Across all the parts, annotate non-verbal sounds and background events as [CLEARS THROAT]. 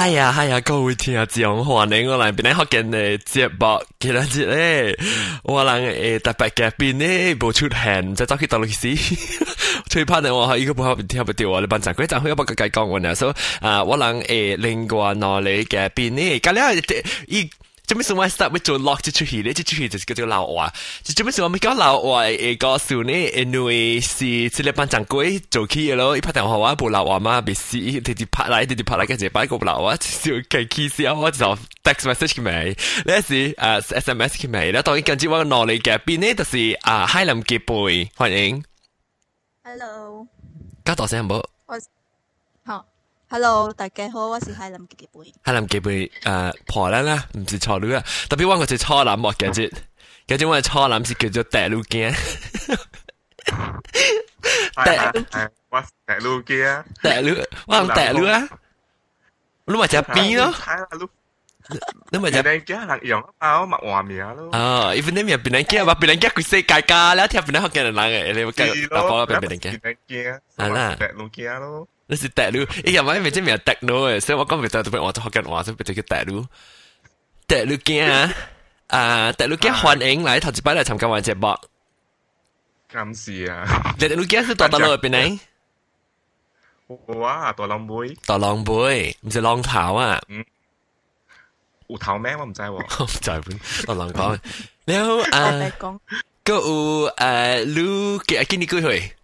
哎呀，哎呀，各位聽眾歡迎我嚟邊咧學緊嘅節目，今日咧我人诶特别嘅邊咧不出現，就走去到律師，最怕呢我一个不好听不掉我哋班长，佢就去一個個講我呢，所以啊我人诶另外哪里嘅邊咧，咁咧一。做咩事我 start 会做 lock 这出戏咧？这出戏就是叫做老话。就做咩事我咪讲老话诶告诉你，因为是这个班长贵做起嘅咯，一拍电话我部老话嘛，别死，直接拍来，直接拍来，跟住摆个老话，就计起先，我就 text message 佢咪，呢是诶 SMS 佢咪，咧当然跟住我攞嚟嘅边呢，就是啊海南结贝，欢迎。 Hello，加大声冇？好 ，Hello，大家好，我是海南嘅贝。海南结贝诶破啦啦，唔是错女啊，特别我个系初男莫嘅啫，跟住我系初男是叫做大路镜。大我大路嘅，大路，我用大路啊，你咪就边咯，你咪就。人嘅人用啊，我默话名咯。啊，even 你咪别人惊，话别人惊佢世界家啦，听别人学嘅人嘅，你咪计打波俾别人惊。别人惊，系啦，大路惊咯。 你是大路，依家咪咪即系咪大路嘅，所以我讲唔到特别我就学紧话，所以变咗叫大路。大路惊啊！啊，大路惊欢迎嚟头一摆嚟参加我节目。咁是啊！大路惊是大大路入边嚟。哇！大浪妹，大浪妹，唔是浪头啊！嗯，有头咩？我唔知喎。我唔知本，大浪讲。然后啊，个有诶，你几几年几岁？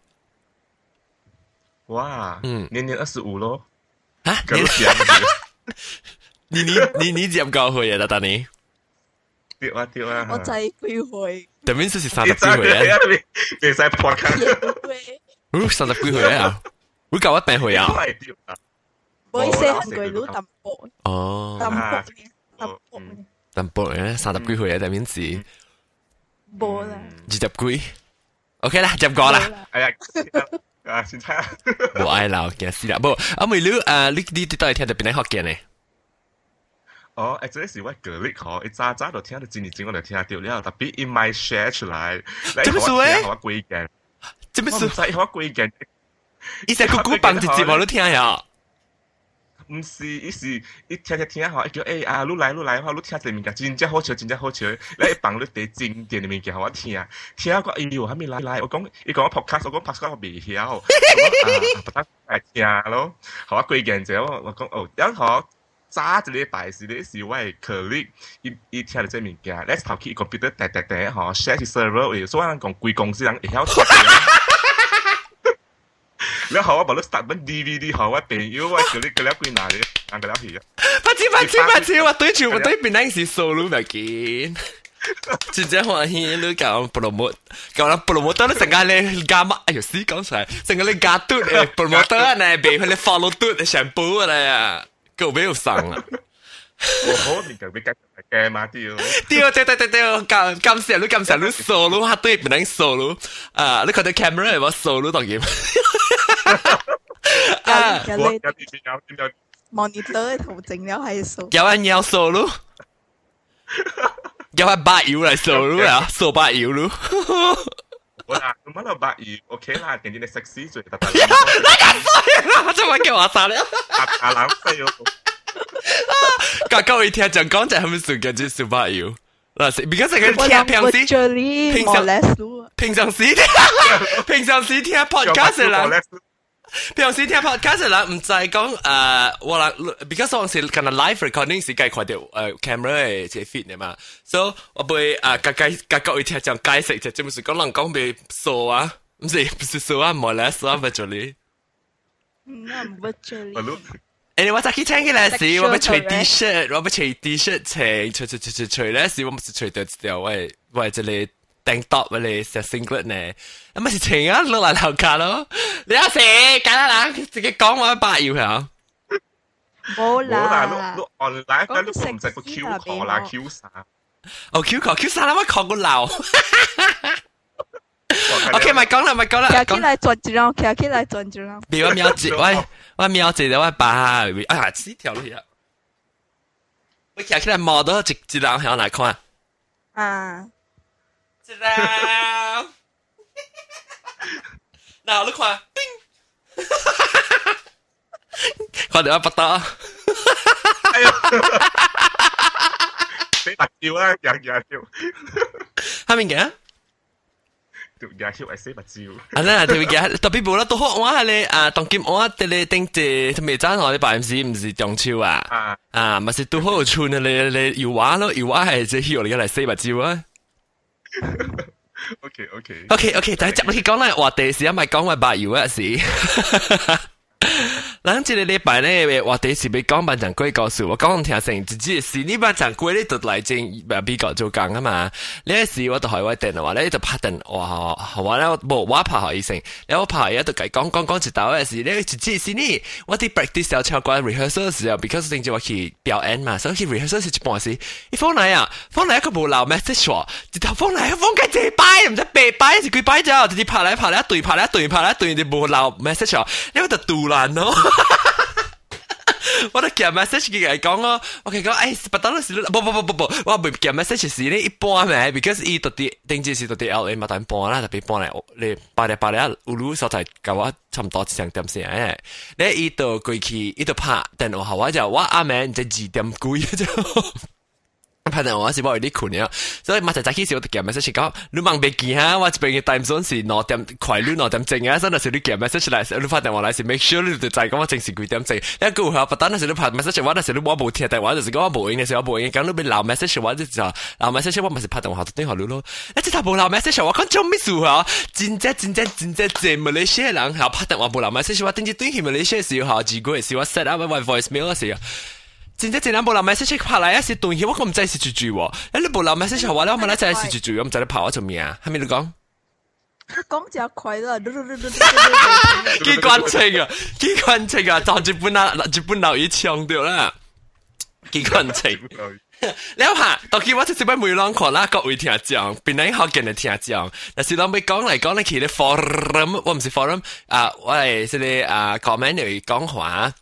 哇，嗯，年年二十五咯。啊，你你你你你几高岁啊？大你？对啊对啊。我仔几岁？对面是三十几岁啊？你使破卡？嗯，三十几岁啊？会教我病岁啊？唔会写韩国佬淡薄。哦。淡薄淡薄。淡薄咧，三十几岁啊？对面是。冇啦。二十几？OK 啦，入过啦。哎呀。 啊，先猜。我爱老嘅死啦，不，阿妹你啊，你你你到底听到边啲学嘅呢？哦，诶，这是我隔离课，一早早都听得，今日今我都听丢了，特别一麦 share 出来，这么说诶，我鬼嘅，这么说，我贵嘅，一些古古棒子节目都听下。唔是，伊是，伊听听听吼，伊叫哎啊，录来录来吼，录听这物件，真正好笑，真正好笑，[LAUGHS] 来放你第经典诶物件，我听，听啊，我哎呦，还没来来，我讲，伊讲我 podcast，我讲 podcast 我袂晓，[LAUGHS] 不得来听咯，好我推荐者，我我讲哦，然后揸一个白事的是我的听力，一，一伊伊听着这物件，let's talk 一个 computer 哒哒哒吼，share server，所以讲贵公司人会晓。你好，我把你特登 DVD 好，我電影我叫你嗰粒鬼拿嚟，按嗰粒戲啊！拍錢拍錢拍錢，我對住我對邊那時收入咪見，真正歡喜你講 promote，講啦 promote 你成間你加乜？哎呦死講出嚟，成間你加嘟誒 promote 啊，你俾佢你 follow 嘟嘅 shampoo 啊你啊，夠俾我上啊！我好你夠俾夾夾嘛屌！屌屌屌屌屌，咁咁時你咁時你 solo 哈對邊那 solo 啊？你睇到 camera 係咪 solo 當然？啊！有有啲有啲有 monitor 图整了系数。有人要 solo，有人八油嚟 solo 啊，数八油咯。我啊，咁样八油 OK 啦，见啲你 sexy 最特特。你咁衰啦，做乜叫我杀你？阿冷飞咯。各各位听讲讲就系咪算嘅只数八油？嗱，而家成日听平时平常平常时听平常时听 podcast 啦。 平時聽 podcast 啦，唔就係講誒，我啦，because 我是近日 live recording 是計快條誒 camera 嘅即 fit 嘅嘛，，so 我會誒解解解各位聽講解釋就即係講人講俾數啊，唔是不是數啊，冇咧數啊，virtually。嗯，唔 virtually。誒，我早起聽起來時，我要除 T-shirt，我要除 T-shirt 除除除除除除咧時，我唔是除掉掉喂喂這裡。tank top 嚟成 singlet 呢，咁咪是情啊，落嚟楼价咯。你有时简单啦，自己讲我八要系冇啦，冇啦，碌 online 嗰碌唔使个 Q 壳啦，Q 衫。哦，Q 壳 Q 衫啦，我壳个楼。OK，咪讲啦，咪讲啦。企起来转一张，企起来转一张。俾我瞄住，喂，我瞄住我把，哎呀，呢条路呀。我企起来望到一一张向哪看？啊。 Chào. Nào Đức Hòa. Ping. [LAUGHS] Còn nữa bắt Tí đặc chiêu á, giả dạng chiêu. Hai mình kìa. Tụi giả chiêu ai xế bạc chiêu. À nè, tụi gà, tập bí bù là tụi hốt hóa lê, à, tổng kim hóa tê lê tinh tê, tụi mê chán hóa lê bà em xí, mì trọng chiêu à. À, à mà xí tụi hốt chú nè lê lê, yếu hóa lô, yếu hóa hay chế hiệu lê gà lại xế bạc chiêu á. ，OK OK， OK OK，但系执你讲咧话地时，唔系讲话白摇嗰时。 冷住你礼拜呢，我哋是俾江班长鬼告诉，我讲听成，自己是呢班长鬼呢度嚟正，唔系被做讲啊嘛？呢时我到海外电话，呢度拍定，哇，话咧冇我拍好以成，你我拍而家都计，讲讲讲接到嘅事，呢个自己是呢，我啲 practice 有唱歌 rehearsal，时候 because 定住我去表演嘛，所以 rehearsal 是重要事。一封来嚟啊風嚟一个冇留 message 喎，直头 phone 嚟紧拜唔知被拜，就佢拜咗，直接拍嚟拍你一队，拍你一队，拍你一队就冇留 message 喎，你咪就杜烂咯。[LAUGHS] 我都寄 message 佢嚟讲咯，我佢講，誒，不當時不不不不不，我唔寄 message 时呢一般咩，because 伊到啲定之時到啲 L A 嘛，但搬啦，特別搬嚟你八日八日烏魯所在教我差唔多成點先誒，你伊到过去伊到拍電話我就我阿妹就二點幾就。拍電話是我有啲困擾，所以咪就早起時我就寄 message 講，你忙別見哈，我這邊嘅 time zone 是兩點快兩兩點正啊，所以那時你寄 message 嚟，你發電話嚟是 make sure 你就知講我正時幾點正，一個後不單那時你拍 message 我，那時你我冇聽電話，就是講我冇應嘅時候冇應，講你邊留 message 我就就留 message 我咪是拍電話就電話你咯，一直頭冇留 message 我講做咩事啊？真正真正真正真馬來西亞人後拍電話冇留 message 我，定住短期馬來西亞時候自己嘅時候 set up 我 voicemail 嘅時候。真正真正冇留 message 拍嚟一时断气，我唔知是住住喎。你冇留 message 话咧，我问你真系是住住，我唔知你拍我做咩啊？系咪你讲？讲就快啦，嘟嘟嘟嘟嘟几关情啊！几关情啊！当日本啊，日本佬已强调啦，几关情。你下，当见我直接俾梅朗看啦，各位听讲，边啲学嘅嚟听讲。但是当你讲嚟讲嚟，其实 forum 我唔是 forum 啊，我系即系啊 comment 嚟讲话。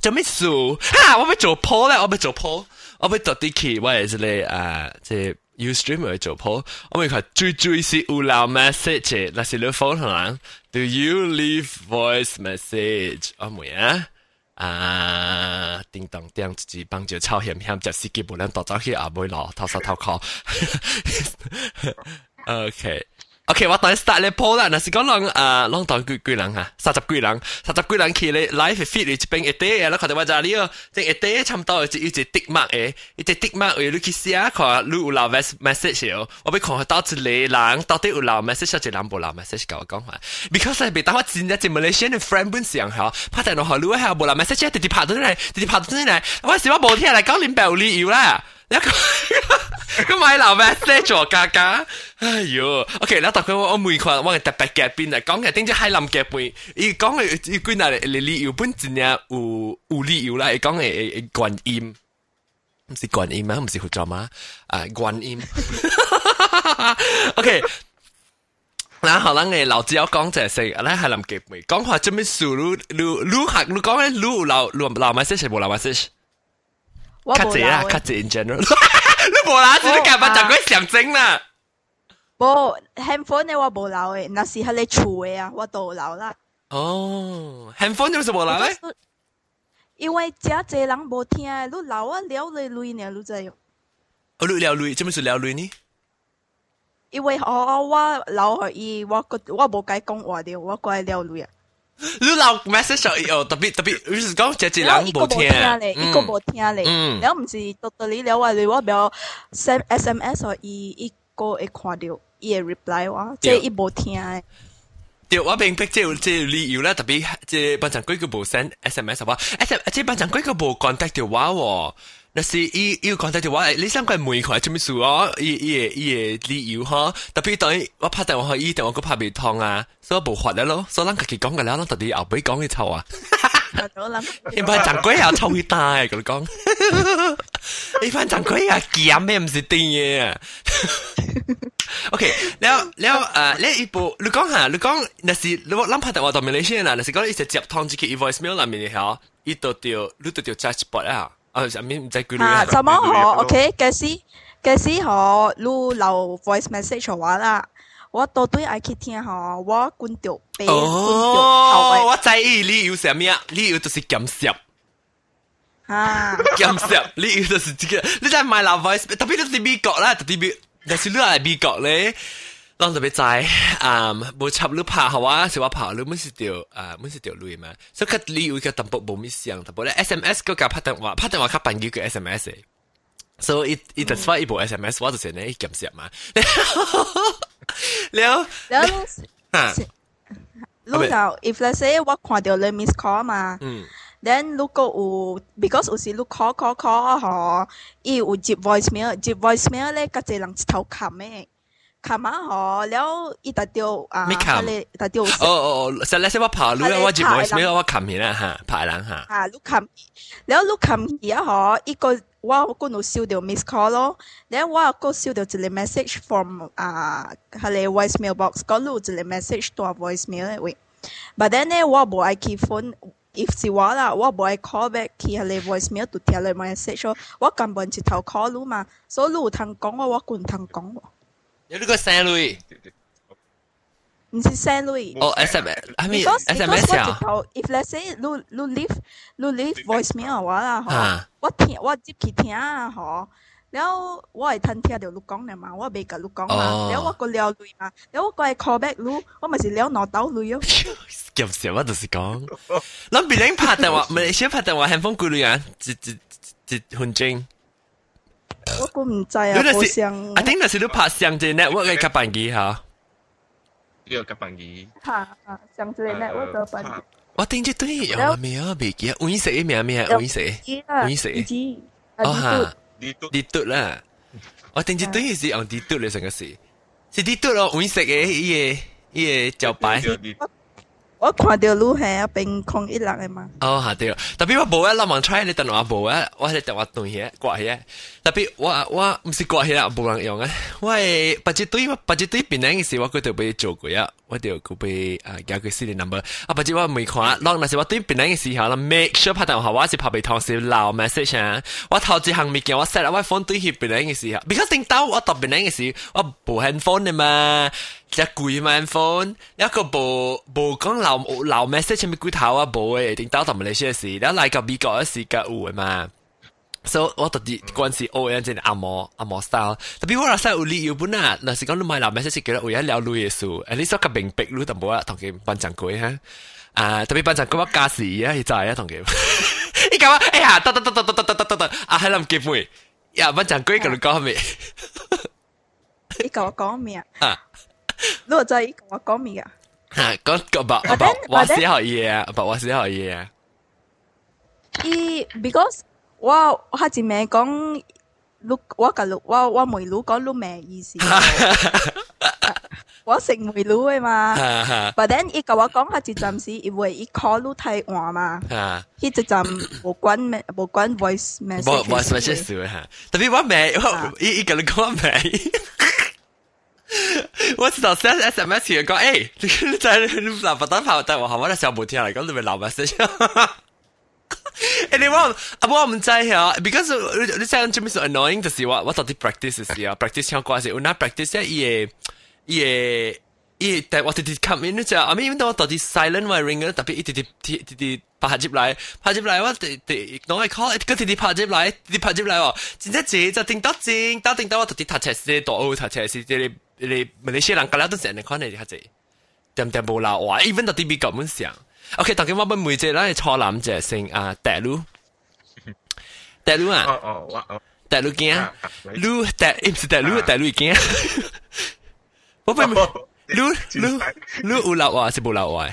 做咩事？哈！我要做 poll 咧，我要做 poll，我要到啲期，我係即係誒，即係 Ustream 去做 poll，我咪佢最最是有留 message，那是你 phone 行，Do you leave voice message？我咪啊。啊！叮當叮，自己幫住抄險險，就司機無能多走去阿妹攞偷手偷靠。[LAUGHS] [LAUGHS] OK。OK，我等 start 咧 po 啦，那是讲人啊，人当几几人吓，三十几人，三十几人去咧 live feed 你一边一啲，然后佢哋话就呢个，即一啲差唔多一一只 tick mark 诶，一只 tick mark 诶，你去写看你有留 message 哦，我俾看到一个人到底有留 message，一个人冇留 message 甲我讲话，because 系被打我真系真 Malaysian 嘅 friend 本上吓，拍电话你系冇留 message，直接拍到嚟，直接拍到嚟，我时我冇听嚟讲你白理由啦。 你一個咁咪留咩？schedule 價格，哎喲，OK，嗱，但佢我每個人我嘅特別嘅邊啊，講嘅點知係臨嘅背，伊講嘅伊關係嚟理由本真係有有理由啦，伊講嘅觀音，唔是觀音啊，唔是佛祖嘛，啊觀音，OK。嗱，可能嘅老子有講就係食，咧係臨嘅背，講話做咩事？你你你學你講咧，你留留留埋先，冇留埋先。卡姐啦，卡姐 in general，你无啦，你干嘛讲佢象征啦？冇 handphone 嘅我冇留嘅，那是喺你厝嘅啊，我都留啦。哦，handphone 有什么留咧？因为真济人冇听，你留啊聊你累呢，你知用。我聊累，做咩事聊累呢？因为我我留去伊，我个我冇解讲话了，我过嚟聊累啊。 你老 message 哦，特别特别，你是講這這人冇聽咧，一個冇聽咧，然後唔是到到你了話你我表 send SMS 哦伊一個會看到伊嘅 reply 我，即係伊冇聽嘅。對，我明白即係即係理由啦，特別即係班長鬼個冇 send SMS 話，S 即係班長鬼個冇 contact 條話喎。那是伊伊 contact 条话，你想佢每佢做咩事啊？伊伊嘅伊嘅理由呵，特别等我拍电话去伊电话个拍未通啊，所以冇发咧咯，所以咱家己讲嘅啦，咱特啲后尾讲嘅臭啊。一般掌柜啊，臭会大嘅，佢讲。一般掌柜啊，咸咩唔是啲嘢啊。OK，แล้วแล้วอ่าแล้วอี部你讲下，你讲那是你我谂拍电话到马来西亚啦，那是讲一直接通知佢 voicemail 里面嘅吓，伊到掉你到掉 chatbot 啊。 啊，上面唔使句啊，怎麼好？OK，嘅時嘅時候，你留 voice message 話啦，我到對愛去聽吼，我管掉背，哦，我知你有啥物啊？你有就是感謝。啊，鹹濕，你就是這個，你在買老 voice，特別你美國啦，特別，但是你係美國咧。当特别在啊，冇插你拍好啊，是话拍你冇是条啊，冇是条路嘛，所以佢你有个淡薄冇咩想，淡薄咧 SMS 嗰个拍电话，拍电话佢办几个 SMS 嘅，所以一一突发一部 SMS，我就成日咸湿嘛，了了，啊，你就 if let's say 我看到你 miss call 嘛，嗯。then 如果有 because 有时你 call call call 嗬，伊有接 voicemail，接 voicemail 咧，甲一人一头冚诶。 琴晚嗬，了伊特掉啊，你特掉。哦哦哦，实咧，我爬路啊，我接 voicemail 我冚起啦吓，爬人吓。啊，你冚，了你冚起啊嗬，一个我嗰度收到 miss call 咯，然后我个收到一个 message from 啊，系你 voicemail box，嗰度一个 message 多 voicemail 喂。But then 咧，我冇爱去 phone。if 是我啦，我唔会 call back 佢系你 voicemail 度听你 message 咯，我根本一头 call 你嘛，所以你有通讲我，我管通讲喎。 有呢个声类，唔是声类。哦，SMS，I mean SMS 啊。if let's say 你你 leave 你 leave voicemail 话啦，嗬，我听我接佢听啊，嗬。แล้วว่าไอ้ทันเทียเดี๋ยวลูกก้องเนี่ยมาว่าเบกับลูกก้องมาแล้วว่าก็เลี้ยวลุยมาแล้วว่าก็ไอ้ call back รู้ว่ามันสิเลี้ยวนอเต้าลุยอ่ะเก็บเสียว่า就是讲谂别人拍电话唔系先拍电话 handphone 顾虑啊一一一分钟 我估唔知啊好像 I think 那是你拍上只 network 嘅夹板机吓呢个夹板机吓上只 network 嘅板机我定咗对有咩啊未记啊揾食咩咩揾食揾食哦吓啲嘟啲嘟啦，我定住对是用啲嘟嚟成个事，是啲嘟咯，会食嘅依嘢依嘢就摆。 我看到路系一边空一人嘅嘛。哦，系对，特别我冇啊，谂望 try 你等我冇啊，我系等我动嘢挂嘢，特别我我唔是挂嘢啦，冇人用啊，我系不知对不知对边样嘅事，我佢就俾做过啊。我哋个被啊有个 CD number 啊，不知我未看啦。当那时我对别人嘅时候啦，make sure 拍电话我是拍俾同事留 message 啊。我头一行未见我 set 我 phone 对起别人嘅时候，because 定到我答别人嘅时，我冇 handphone 嘅嘛， 只贵嘛 handphone，一个冇冇讲留留 message 咪贵头啊冇嘅，定到同埋你些事，然后嚟个美国嘅时间有嘅嘛。so 我特啲嗰阵时 O N 即系阿摩阿摩 style，特别我话晒有理由本啊，嗱时讲你买楼咩先叫咧，我而家聊路嘢数，at least 个明白路就冇啦，同佢班长讲吓，啊特别班长讲我加时啊，就系啊同佢，你讲哎呀，得得得得得得得得得，啊喺谂结尾，呀班长讲佢讲咩？你讲我讲咩啊？ 你话就系讲我讲咩啊？吓讲讲把把话写好嘢啊，把话写好嘢啊。伊 because 我我下次咪讲，你我甲你我我梅鲁讲你咩意思？我食梅鲁嘅嘛，but then 伊甲我讲下一阵时，因为伊 call 你太晏嘛，迄一阵无关咩无关 voice message。voice message 吓，特别我未，伊伊甲你讲我 未。我知道 send SMS 嘅讲，诶，你在你嗱不单拍但我后尾咧上冇听嚟讲，你咪留 message。诶，你话啊，我唔知啊，because 你你真系做咩 so annoying 就是话我到底 practice 时啊，practice 唱歌时，我那 practice 伊个伊个伊个，但我直直 come in 就，I mean 我到底 silent 话 ring 特别一直直直直直拍接来，拍接来我直直攞嚟 call，个直直拍接来，直直拍接来喎，真真正就定到正，到定到我直直读册时，读好读册时，你 你马来西亚人搞了都是安尼款的较济，点点无老话，even 到 D B 根本上。OK，大家我们每节咱错南者先啊，大陆，大陆啊，哦哦哦，大陆惊，陆大，唔是大陆，大陆惊，我本陆陆陆有老话是无老话。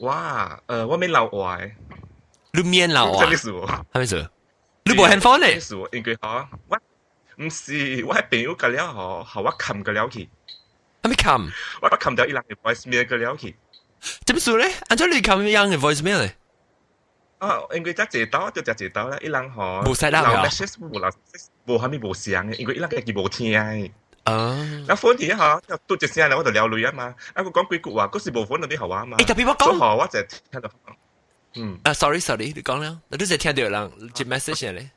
哇，呃，我没老话。陆面老话，什么意思？什么意思？你无很方呢？意思应该好，我唔是，我係朋友隔了吼，吼我冚隔了去。阿咪冚？我冚掉伊人嘅 voicemail 隔了去。點算咧？按照你冚伊人嘅 voicemail 咧？啊，因為只一刀就只一刀啦，伊人吼冇曬啦，冇 message 冇啦，冇係咪冇聲嘅？因為伊人嘅佢冇聽。啊！那 phone thì hả, tôi chỉ xem là tôi được leo lùi à mà, à tôi nói 句話，嗰時冇 phone 到啲後話啊嘛。誒特別我講，我我就聽到，嗯，啊 sorry sorry，你講啦，我都只聽到人接 message 嚟。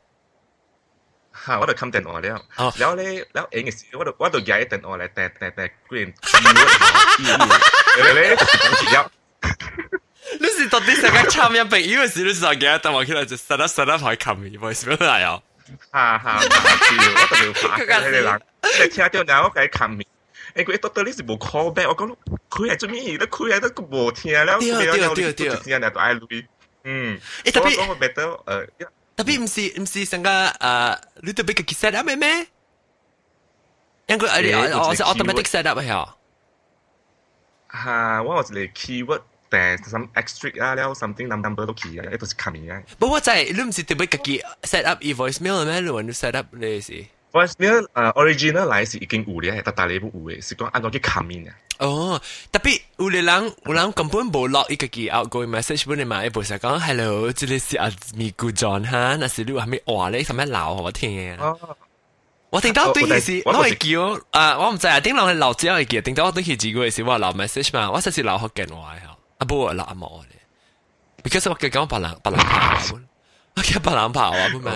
哈，我都看电话了。然后嘞，然后 inges 我都我都改电话来，带带带 green，哈哈哈哈哈哈，嘞，你是到底想个差咩病？因为是你是改电话起来就 set up set up coming，哈哈，我都没有发，那个人，听掉然后改 come in，哎，佢 dodo 你是冇 call 我讲佢系做咩？你佢系都冇听了，你，嗯，我讲我呃。Tapi mesti mesti sangka uh, little bit kaki set up meh. Yang kau ada also automatic set up eh. Ha, what was the keyword? There's some extra ah, 啊，了 something number 都 key 啊，一都是 coming 啊。不過我在你唔是特別自己 set up e voicemail 咩？你揾 set up 呢事？是 voicemail 诶 original 嚟是已经有咧，但系你唔有嘅，是讲按照去 come in 啊。哦，特别有啲人有人根本冇落一个记 outgoing message 本嚟嘛，一部成讲 hello，这里是阿咪咕 John 哈，那是你话咩话咧？什么闹我听啊？我听到对佢是，我系叫啊，我唔知啊，顶落系闹只系叫，顶到我对佢自己系是话闹 message 嘛，我实是闹学电话啊。啊不我啦冇咧，because 我嘅讲白人白人跑，我嘅白人跑啊，不咩？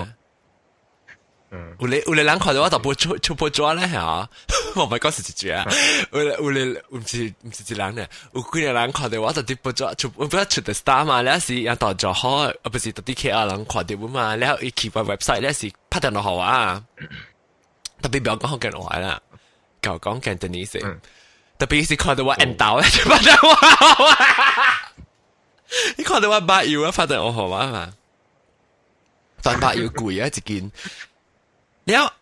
有你有你人看到我就不出出不抓咧吓，我唔系讲是一句啊，有有你唔是唔是一人咧，有几个人看到我就啲不抓出不出的 star 嘛，咧是人当做好，啊不是特啲 K 啊人看到嘛，然后一 keep 个 website 咧是拍定落好啊，特别唔要讲好紧话啦，教讲紧啲呢些。特别是看到我 end 到咧，就发现我，你看到我八幺啊，发现我号码嘛，但八幺贵啊一件， 然后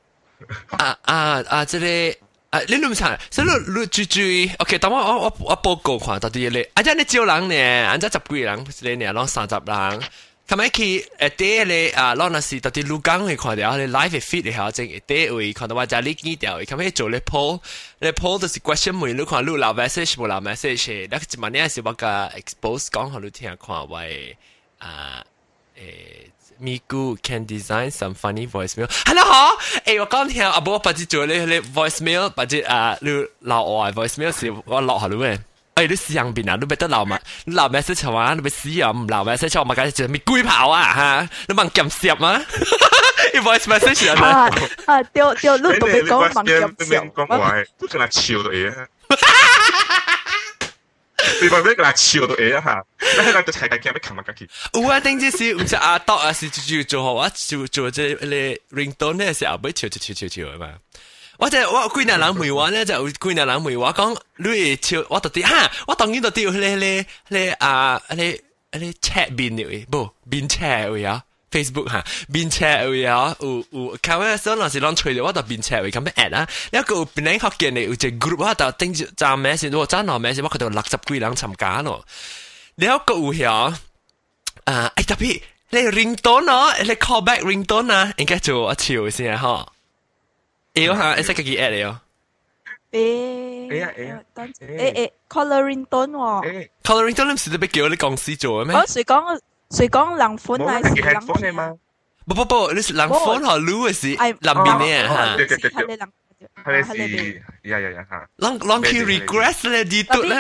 啊啊啊，这里啊，你谂下，所以你你注注，OK，等我我我我报告看到啲嘢，啊，即系你招人呢，啊，即系十几人，你呢，攞三十人。咁咪佢诶啲你啊，攞那时特啲录讲去看到，你 live feed 你下正啲会看到话就你记掉，咁咪做你 poll，你 poll 就是 question 每你看录留 message 冇留 message，那一万年是我个 expose 讲下你听看为啊诶。 Migu can design some funny voicemail。系啦，嗬！诶，我讲听阿伯把只做你你 voicemail，把只啊你老外 voicemail 是我落下你咩？哎，你试样边啊？你咪得留嘛？你留 message 话，你咪试啊？唔留 message 我咪梗系就咪龟跑啊吓！你问揿摄吗？你 [LAUGHS] voice message 啊？啊，掉掉，你同佢讲问揿摄。讲话，都跟他笑到嘢。 [LAUGHS] 你话咩？跟他笑到嘢吓！你喺度睇紧咩？琴日嗰期。有啊，定之是唔是阿多啊？是做做好啊？做做即系你 ringtone 咧，时候咪笑笑笑笑啊嘛。我就我几年人梅话咧，就几年人梅话讲，你超我特啲哈，我当然特啲你你你啊你你 chat 边嚟，不边 chat 位啊 ，Facebook 哈边 chat 位啊，有有，靠咧所以时啷吹到我就边 chat 位咁样 at 啊，一个边嚟学嘅你有只 group 我就顶住站名先，我真系名先，我佢度六十几人参加咯，你一个有响啊，诶特别你 ringtone 啊，你 call back ringtone 啊，应该做一潮先啊，嗬。Iyo ha, isa kagi ad iyo. 诶，诶啊诶啊，等诶诶，coloring tone 喎。coloring tone 唔是特别叫你公司做嘅咩？我谁讲 谁讲人款还是人款嘅吗？不不不，你是人款和 Lu 嘅是林边嘅吓。对对对系你人。系是呀呀呀吓。人人去 regress 咧，啲嘟咧。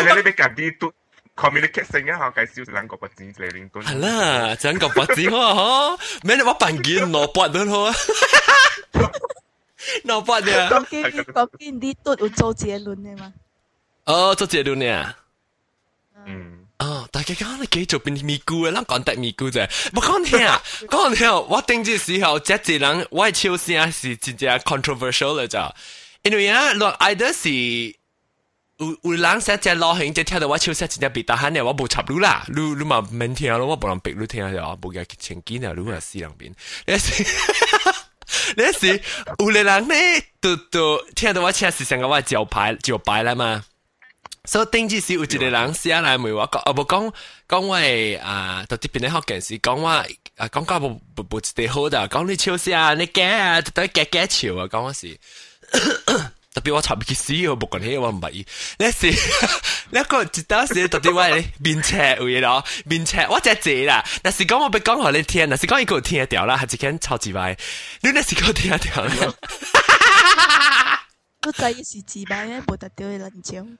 你你俾夹啲嘟。communicate 成一下介绍两个八字嚟连顿。系啦，两个八字好嗬，咩你我扮件攞八都好啊， 攞八嘅。讲紧讲紧啲都有周杰伦嘅嘛？哦，周杰伦嘅。嗯。哦，大家讲你继续变咪咕嘅，咱讲得咪咕啫。我讲听啊，讲听，我顶住时候，即系人我超声是真正 controversial 嚟咋，因为啊，落 either 是。有有人写只老兄，只听到我笑写真正别大喊嘅，我冇插你啦，你你嘛免听咯，我冇人逼你听就，冇嘅前几啊，你话死人边，你 [LAUGHS] 那是乌雷人呢，都都听到我请是想个话叫牌叫牌了嘛。所以顶几时有一个人写来问我，讲啊不讲讲话啊，到这边的好建是讲话啊，讲话不不不特别好的，讲你笑死啊，你假啊，都假假笑啊，讲我是。特别我查唔起死，我冇讲起，我唔系。那是你个知道特别喂面赤会咯，面赤我只字啦。那是讲我被讲好你听，那是讲一个听得掉啦，还是听超级快？你那是讲听得掉啦？Kau tanya si Ciba ni buat tak tahu lancang.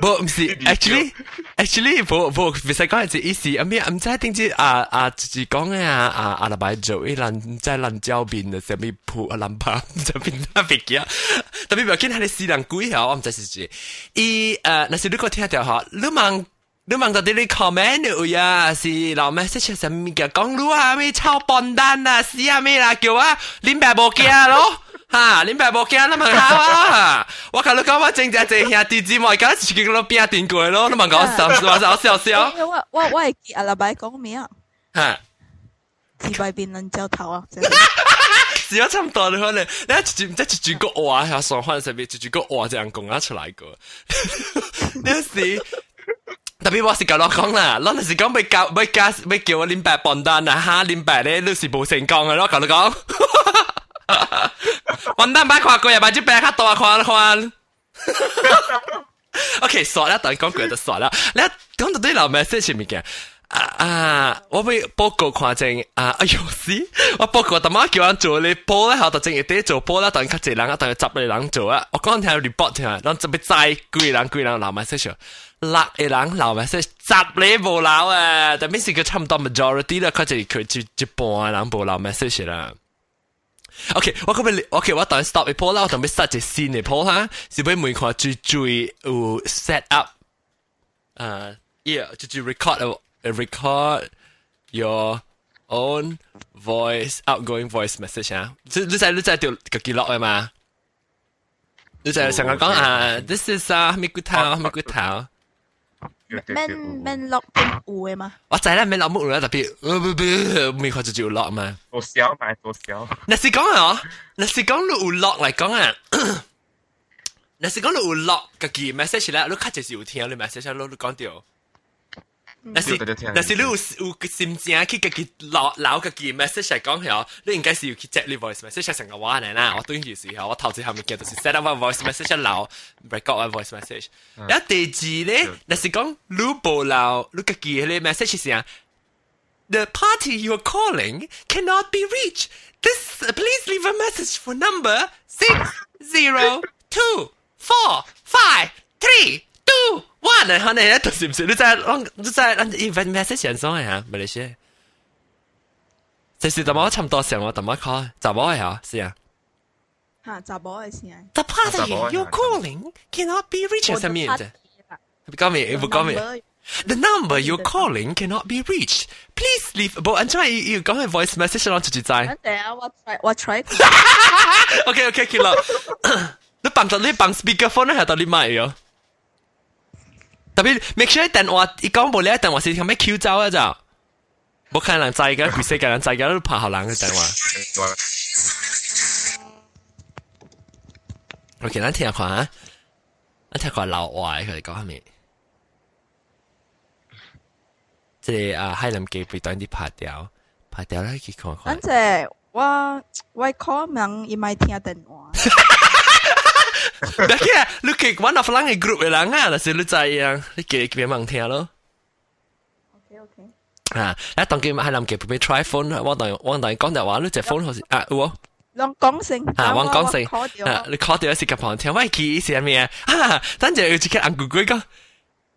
Bo, mesti actually actually bo bo bisa kau je isi. Ami am cai ting je a a chỉ kong a a a la bai jo i lan cai lan jiao bin de se mi pu a lan pa cai bin na bi kia. Tapi ba kin hade si lang kui ha am cai si je. I a na si lu ko tia tia ha lu mang lu mang ta đi comment u ya si la message sa mi kia kong lu a mi chao bon dan na si a mi la kêu a lim ba bo kia. 哈，林白无惊那么好啊！我看到讲我正在正兄弟姊妹，刚刚 kalau 过喽，那么搞笑 cengcece, ya, tizi mo. Ika, tsi-tsi kalo piya tenguhe lo, nama ka wah, sausua sausia sausia. Wah, 刚被教 wai ki, alaba, Ika, kumiya. Ha, 讲 笨蛋摆跨过又摆只白卡多啊，看看。OK，傻啦，等讲句就傻啦，你讲到啲老 message 物件。啊啊！我俾报告看正啊！哎呦死！我报告特妈叫人做你报咧，后头正一啲做报啦，等较济人啊，等佢十个人做啊！我讲听 report 听啊，咱准备再几个人几个人留埋 session，六个人留埋 session，十你冇留啊！但系是佢差唔多 majority 啦，佢就佢就一半人冇留埋 session 啦。 OK，我咁咪 OK，我等 stop 一波啦，我等咪 start 只新嘅波哈，是俾每看最最有 set up，啊，yeah，就就 record record your own voice outgoing voice message 啊！你你在你在条个记录嘅嘛？你就系成日讲啊，this is 啊，咩骨头咩骨头。 免免落边有嘅嘛？我知啦，免落木啦，特别呃不不，未看就就落嘛。做小咪做小。那是讲啊，那是讲你有落嚟讲啊。那是讲你有落个记 message 啦，你卡就是有听你 message，你你讲掉。 但是但是你有有心情去自己留留自己 message 嚟讲系，你应该是要去 check 你 voice message 成个话嚟啦。我当时时候我头先后面叫就是 set up 个 voice message 留 record 个 voice message。然后第二咧，但是讲你冇留你自己嘅 message 系啊。The party you are calling cannot be reached. This please leave a message for number six zero two four five three two。哇！你可能一读是唔是？你真系你真系你 event message 人上嚟吓，咪你先。就是怎么差唔多成我怎么 call？怎么系啊？是啊。吓，杂波嘅先。 The party you're calling cannot be reached 系咩啫？讲咩？唔讲咩？The number you're calling cannot be reached. Please leave. 不，安怎要要讲嘅 voice message 我自己知。等下我 try 我 try。 OK OK，见啦。[COUGHS] 你绑咗你绑 speakerphone 系到你买咗。 特别 make sure 电话一讲无咧，电话是咁咩 Q 走啊就，冇可能制嘅，佢世界人制嘅都拍后冷嘅电话。OK，咱听下看啊，咱听下老话佢哋讲下咩？即系啊，海南记被短啲拍掉，拍掉咧，佢看看。反正我我 call 人伊咪听电话。 但系你记 one of 人嘅 group 嘅人啊，但是你知啊，你记俾人听咯。 OK OK。啊，一当佢系谂记俾 try phone，我当我当讲就话你只 phone 好似啊，我两讲声啊，我讲声啊，你 call 掉一时夹旁听，喂，记是咩啊？啊，等阵要即刻按 Google 讲，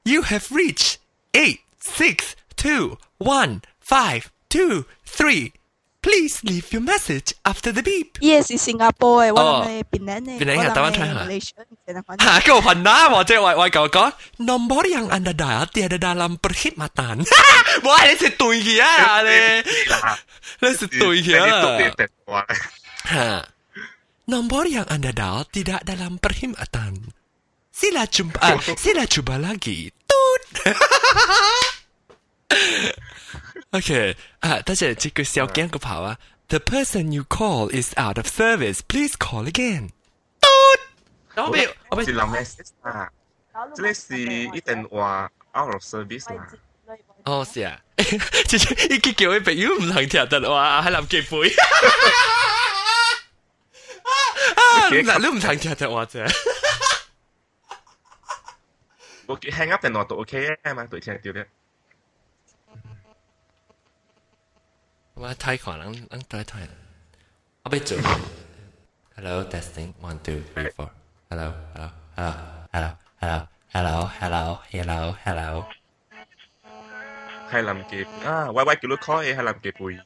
You have reached eight six two one five two three。 Please leave your message after the beep. Yes，是新加坡嘅，我谂系槟城嘅。槟城系台湾出吓。吓，叫云南或者我我讲讲，nomor yang anda dial tiada dalam perkhidmatan。[LAUGHS] [LAUGHS] 哇，你是对嘅啊你，[LAUGHS] 你是对嘅啊。吓，nomor yang anda dial tidak dalam perkhidmatan. Sila jumpa, sila coba lagi. Tut. OK 啊，但是这个小惊个跑啊，The person you call is out of service. Please call again. 我俾我俾是谂 message 啊，这里是一电话 out of service 啦。哦，是啊，即系一叫佢朋友唔能听得话，喺谂几杯。啊，嗱，你唔能听得话啫。我 hang [LAUGHS] up 电话都 OK 嘅嘛，对听到嘅。 我睇看人，人睇睇。我俾做。Hello, testing one two three four. Hello, hello, hello, hello, hello, hello, hello, hello, hello. 系谂嘅啊，喂喂叫你 call 嘅系谂嘅背。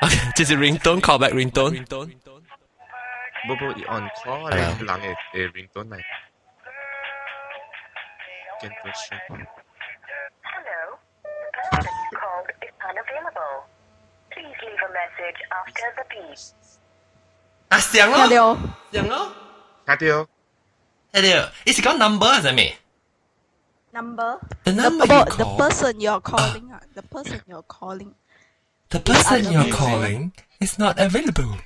OK， 就是 ringtone call back ringtone。不不，一 on call 咧，人嘅诶 ringtone 嚟。见到 message after the beep. 啊，上咯，听到上咯，听到。睇到，你是讲 number 系什么 number The the, number you about the call. person you're calling 啊，the person you're calling The person you're unavailable. calling is not available.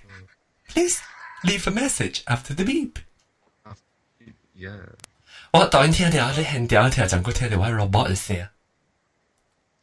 Please leave a message after the beep. Yeah。我当然听到你很屌听，阵个听到我 robot 嘅声。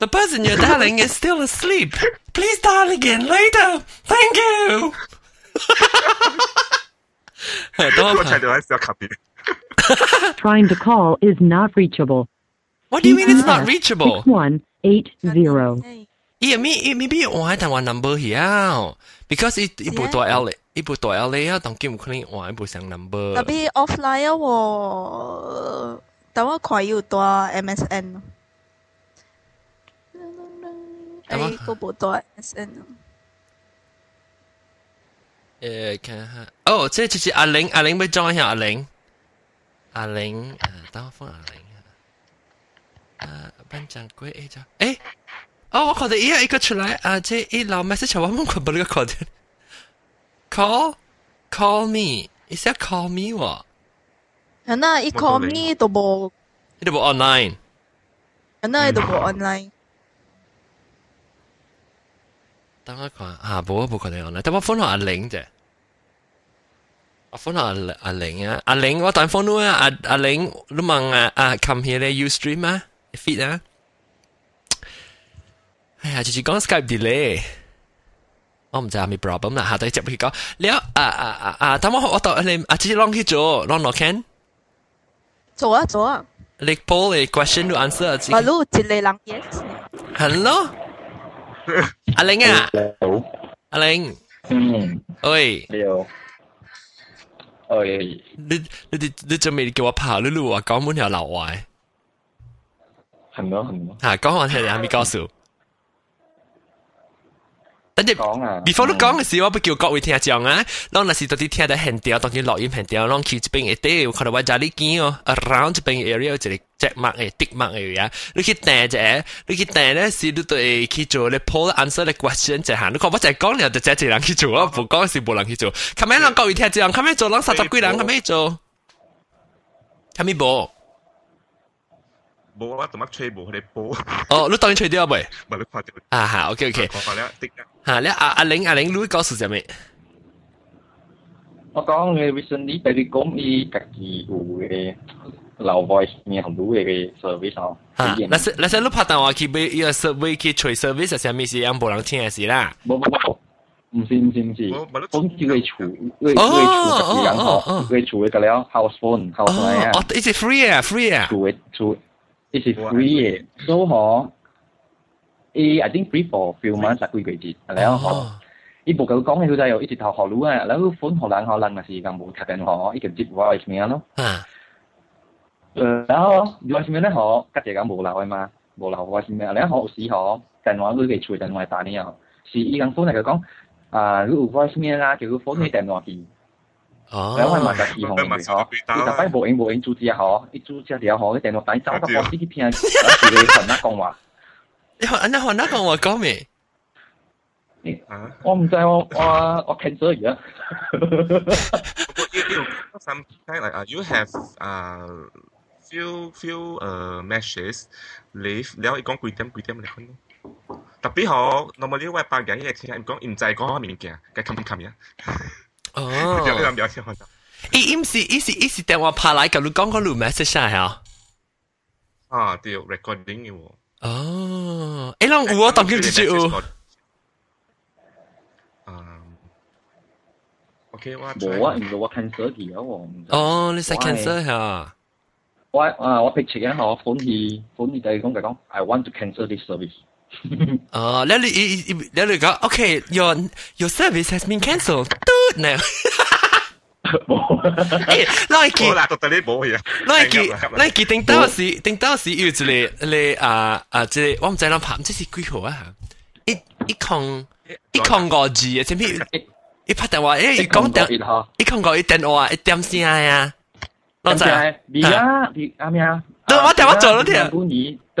the person you're dialing is still asleep. Please dial again later. Thank you. [LAUGHS] 等我我听到喺小卡边。 Trying to [LAUGHS] call is not reachable. What do you mean it's not reachable? 6180. 咦，咪咦咪咪我喺台湾 number here because 一一部大 L 咧，一部大 L 咧啊，当然唔可能换一部上 number。特别 offline 啊喎，等我看要多 MSN 咯。 等我诶，嗰部多 MSN 咯。诶，看下，哦，这就是阿玲，阿玲要 join 下阿玲，阿玲，诶，等我放阿玲啊，啊，班长龟 A 咗，诶，哦，我看到依家一个出来，啊，这一老 message 我冇看到呢个看到，call call me，你识 call me 喎，人呐，一 call me 都冇，你都冇 online，人呐，都冇 online。 等我看，啊，冇冇看到 online，等我放落阿玲啫。我放落阿阿玲啊，阿玲我等放到啊，阿阿玲你问啊啊 come here 咧 Ustream 啊，fit 啊，哎呀，就是讲 Skype delay，我唔知系咪 problem 啦，下底接去讲，你啊啊啊啊啊，等我我当你啊，直接 long 去做，long 落 can，做啊做啊，你 poll 嘅 question to answer，自己马路一个人 yes。 hello，阿玲啊，好，阿玲，嗯，喂。你好，诶，你你哋你仲未叫我跑，你路话讲满条流坏，系咪啊？系咪啊？吓讲我听你系咪告诉？ 等阵讲啊 before 你讲嘅时，我不叫各位听众啊，当那时到底听得很掉，当然录音很掉，当去这边一啲，可能我家里见哦，around 这边 area 有一个 jack mark 嘅 tick mark 嘅呀，你去订啫，你去订咧时你对去做你 poll answer 嘅 question 就行，你看我就系讲你就这一人去做，我唔讲是冇人去做，咁样让各位听众，咁样做，让三十几人咁样做，咁样冇。 冇啊，同乜吹冇佢哋波，哦，你当然吹掉未？咪你看到。啊哈，OK OK，讲法咧，的啊。哈，你阿阿玲阿玲，你会告诉什么？我讲嘅 recently 俾你讲伊家己有嘅留 voice 面红到嘅 service 哦，哈，体验那是那是你拍电话去俾一个 survey 去吹 service 系什么事？让冇人听嘅事啦。冇冇冇，唔是唔是唔是，冇咪都讲叫佢处，佢佢处家己人嗬，佢处嘅了 house phone house 哦嚟啊哦，，一直 free 啊，free 啊。处嘅处， This is free. So 嗬，誒，I think free for few months 係幾季節，然後嗬。伊無甲我講迄個又一直頭學路啊，然後分互人互人嘛是共無特定吼，伊就接我是咩咯？啊，呃，然後我是咩咧吼，甲一個無留誒嘛，無留我是咩？然後有時吼，電話你去揣電話打你哦，是伊共分嚟個講啊，你有我是咩啦，叫佢分去電話去。哦，因為問題是紅嘅嗬，你就擺無影無影注資啊嗬，你注資了嗬，你電腦擺走得我呢啲片，我自己同你講話。你同你同你講話講咩？你我唔知我我我聽咗而家。不過要要 some kind like 啊，you have 啊 few few 誒 matches，你你可以講幾點幾點嚟分咯。特別好，normally 我白人嘅聽人講唔知講咩嘅，佢冚冚呀。哦，就非常表现好。伊伊是伊是伊是电话拍来，甲你讲讲录 message 下啊。啊，对，recording 有。哦，诶，人有啊，当今直接有。OK，我冇啊，唔係我 cancel 咗喎。哦，你使 cancel 下。我啊，我 picture 一下，我 phone 佢，phone 佢就係講就講，I want to cancel this service。哦，你你你你你讲，OK，your your service has been cancelled。嘟呢？诶，攞去冇啦，到底你冇嘢。攞去攞去顶到时顶到时要一个你啊啊，即我唔知谂拍，唔知是几号啊？一一空一空五字嘅，前面一拍电话，诶，讲电，一空五一电话一点声啊！我知，而家而啱啱。对，我电话做咗添。 半年，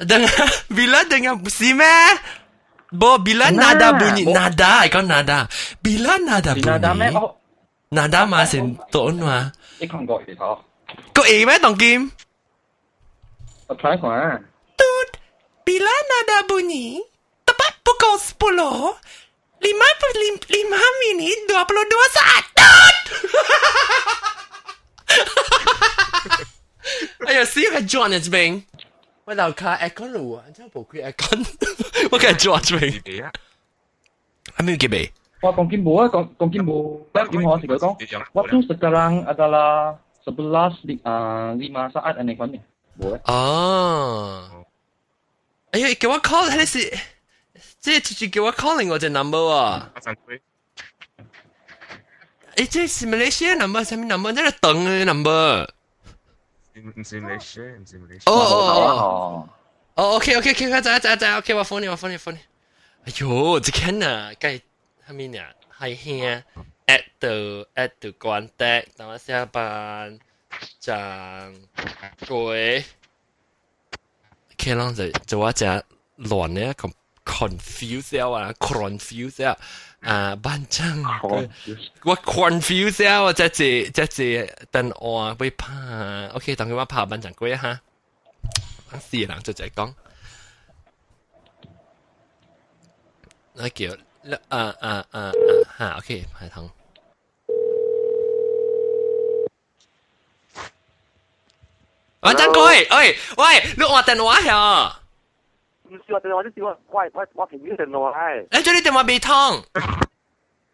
dengar [LAUGHS] bila dengan busime bo bila nah, nada bunyi? Bo. nada ikon nada. Bila nada bunyi nada me oh. Nada ma sin tuon ma ikon go ito kau i e me tong kim? Apa yang ah tut bila nada bunyi? Tepat pukul 10 lima per lim, lima menit dua puluh dua saat. [LAUGHS] Ayo, see you at John, it's Bing. 我楼下 aircon 路啊，真系冇开 aircon。我梗系 John 自 been。己啊，系咪叫未？我讲紧冇啊，讲讲紧冇。Tapi mau sih kau Waktu sekarang adalah sebelas li, uh, lima saat aneh kan ni. Boleh. 哦。哎呀，叫我 call 系是，即系直接叫我 calling 我只 number 啊！阿陈辉，诶，即系 Malaysia number，什么 number？即系等嘅 number。 唔是你 share，唔是你哦 share。哦哦哦。哦，OK OK OK，走走走，OK，我 phone 你，我 phone 你，phone 你。哎呦，这看啊，该系咪呢？系兄 at the at the contact，等我下班，张鬼。OK 啦，就就我只乱咧咁 confuse 啊，confuse 啊， 啊，班长。我 confuse 啊！我即系即系等我会怕，OK，等佢我怕班长龟哈。四人就就系讲，那叫啊啊啊啊吓，OK，系通。班长龟，喂喂，你我电话系， 唔是话电话，即系我我我我平时电话系，你做你电话未通？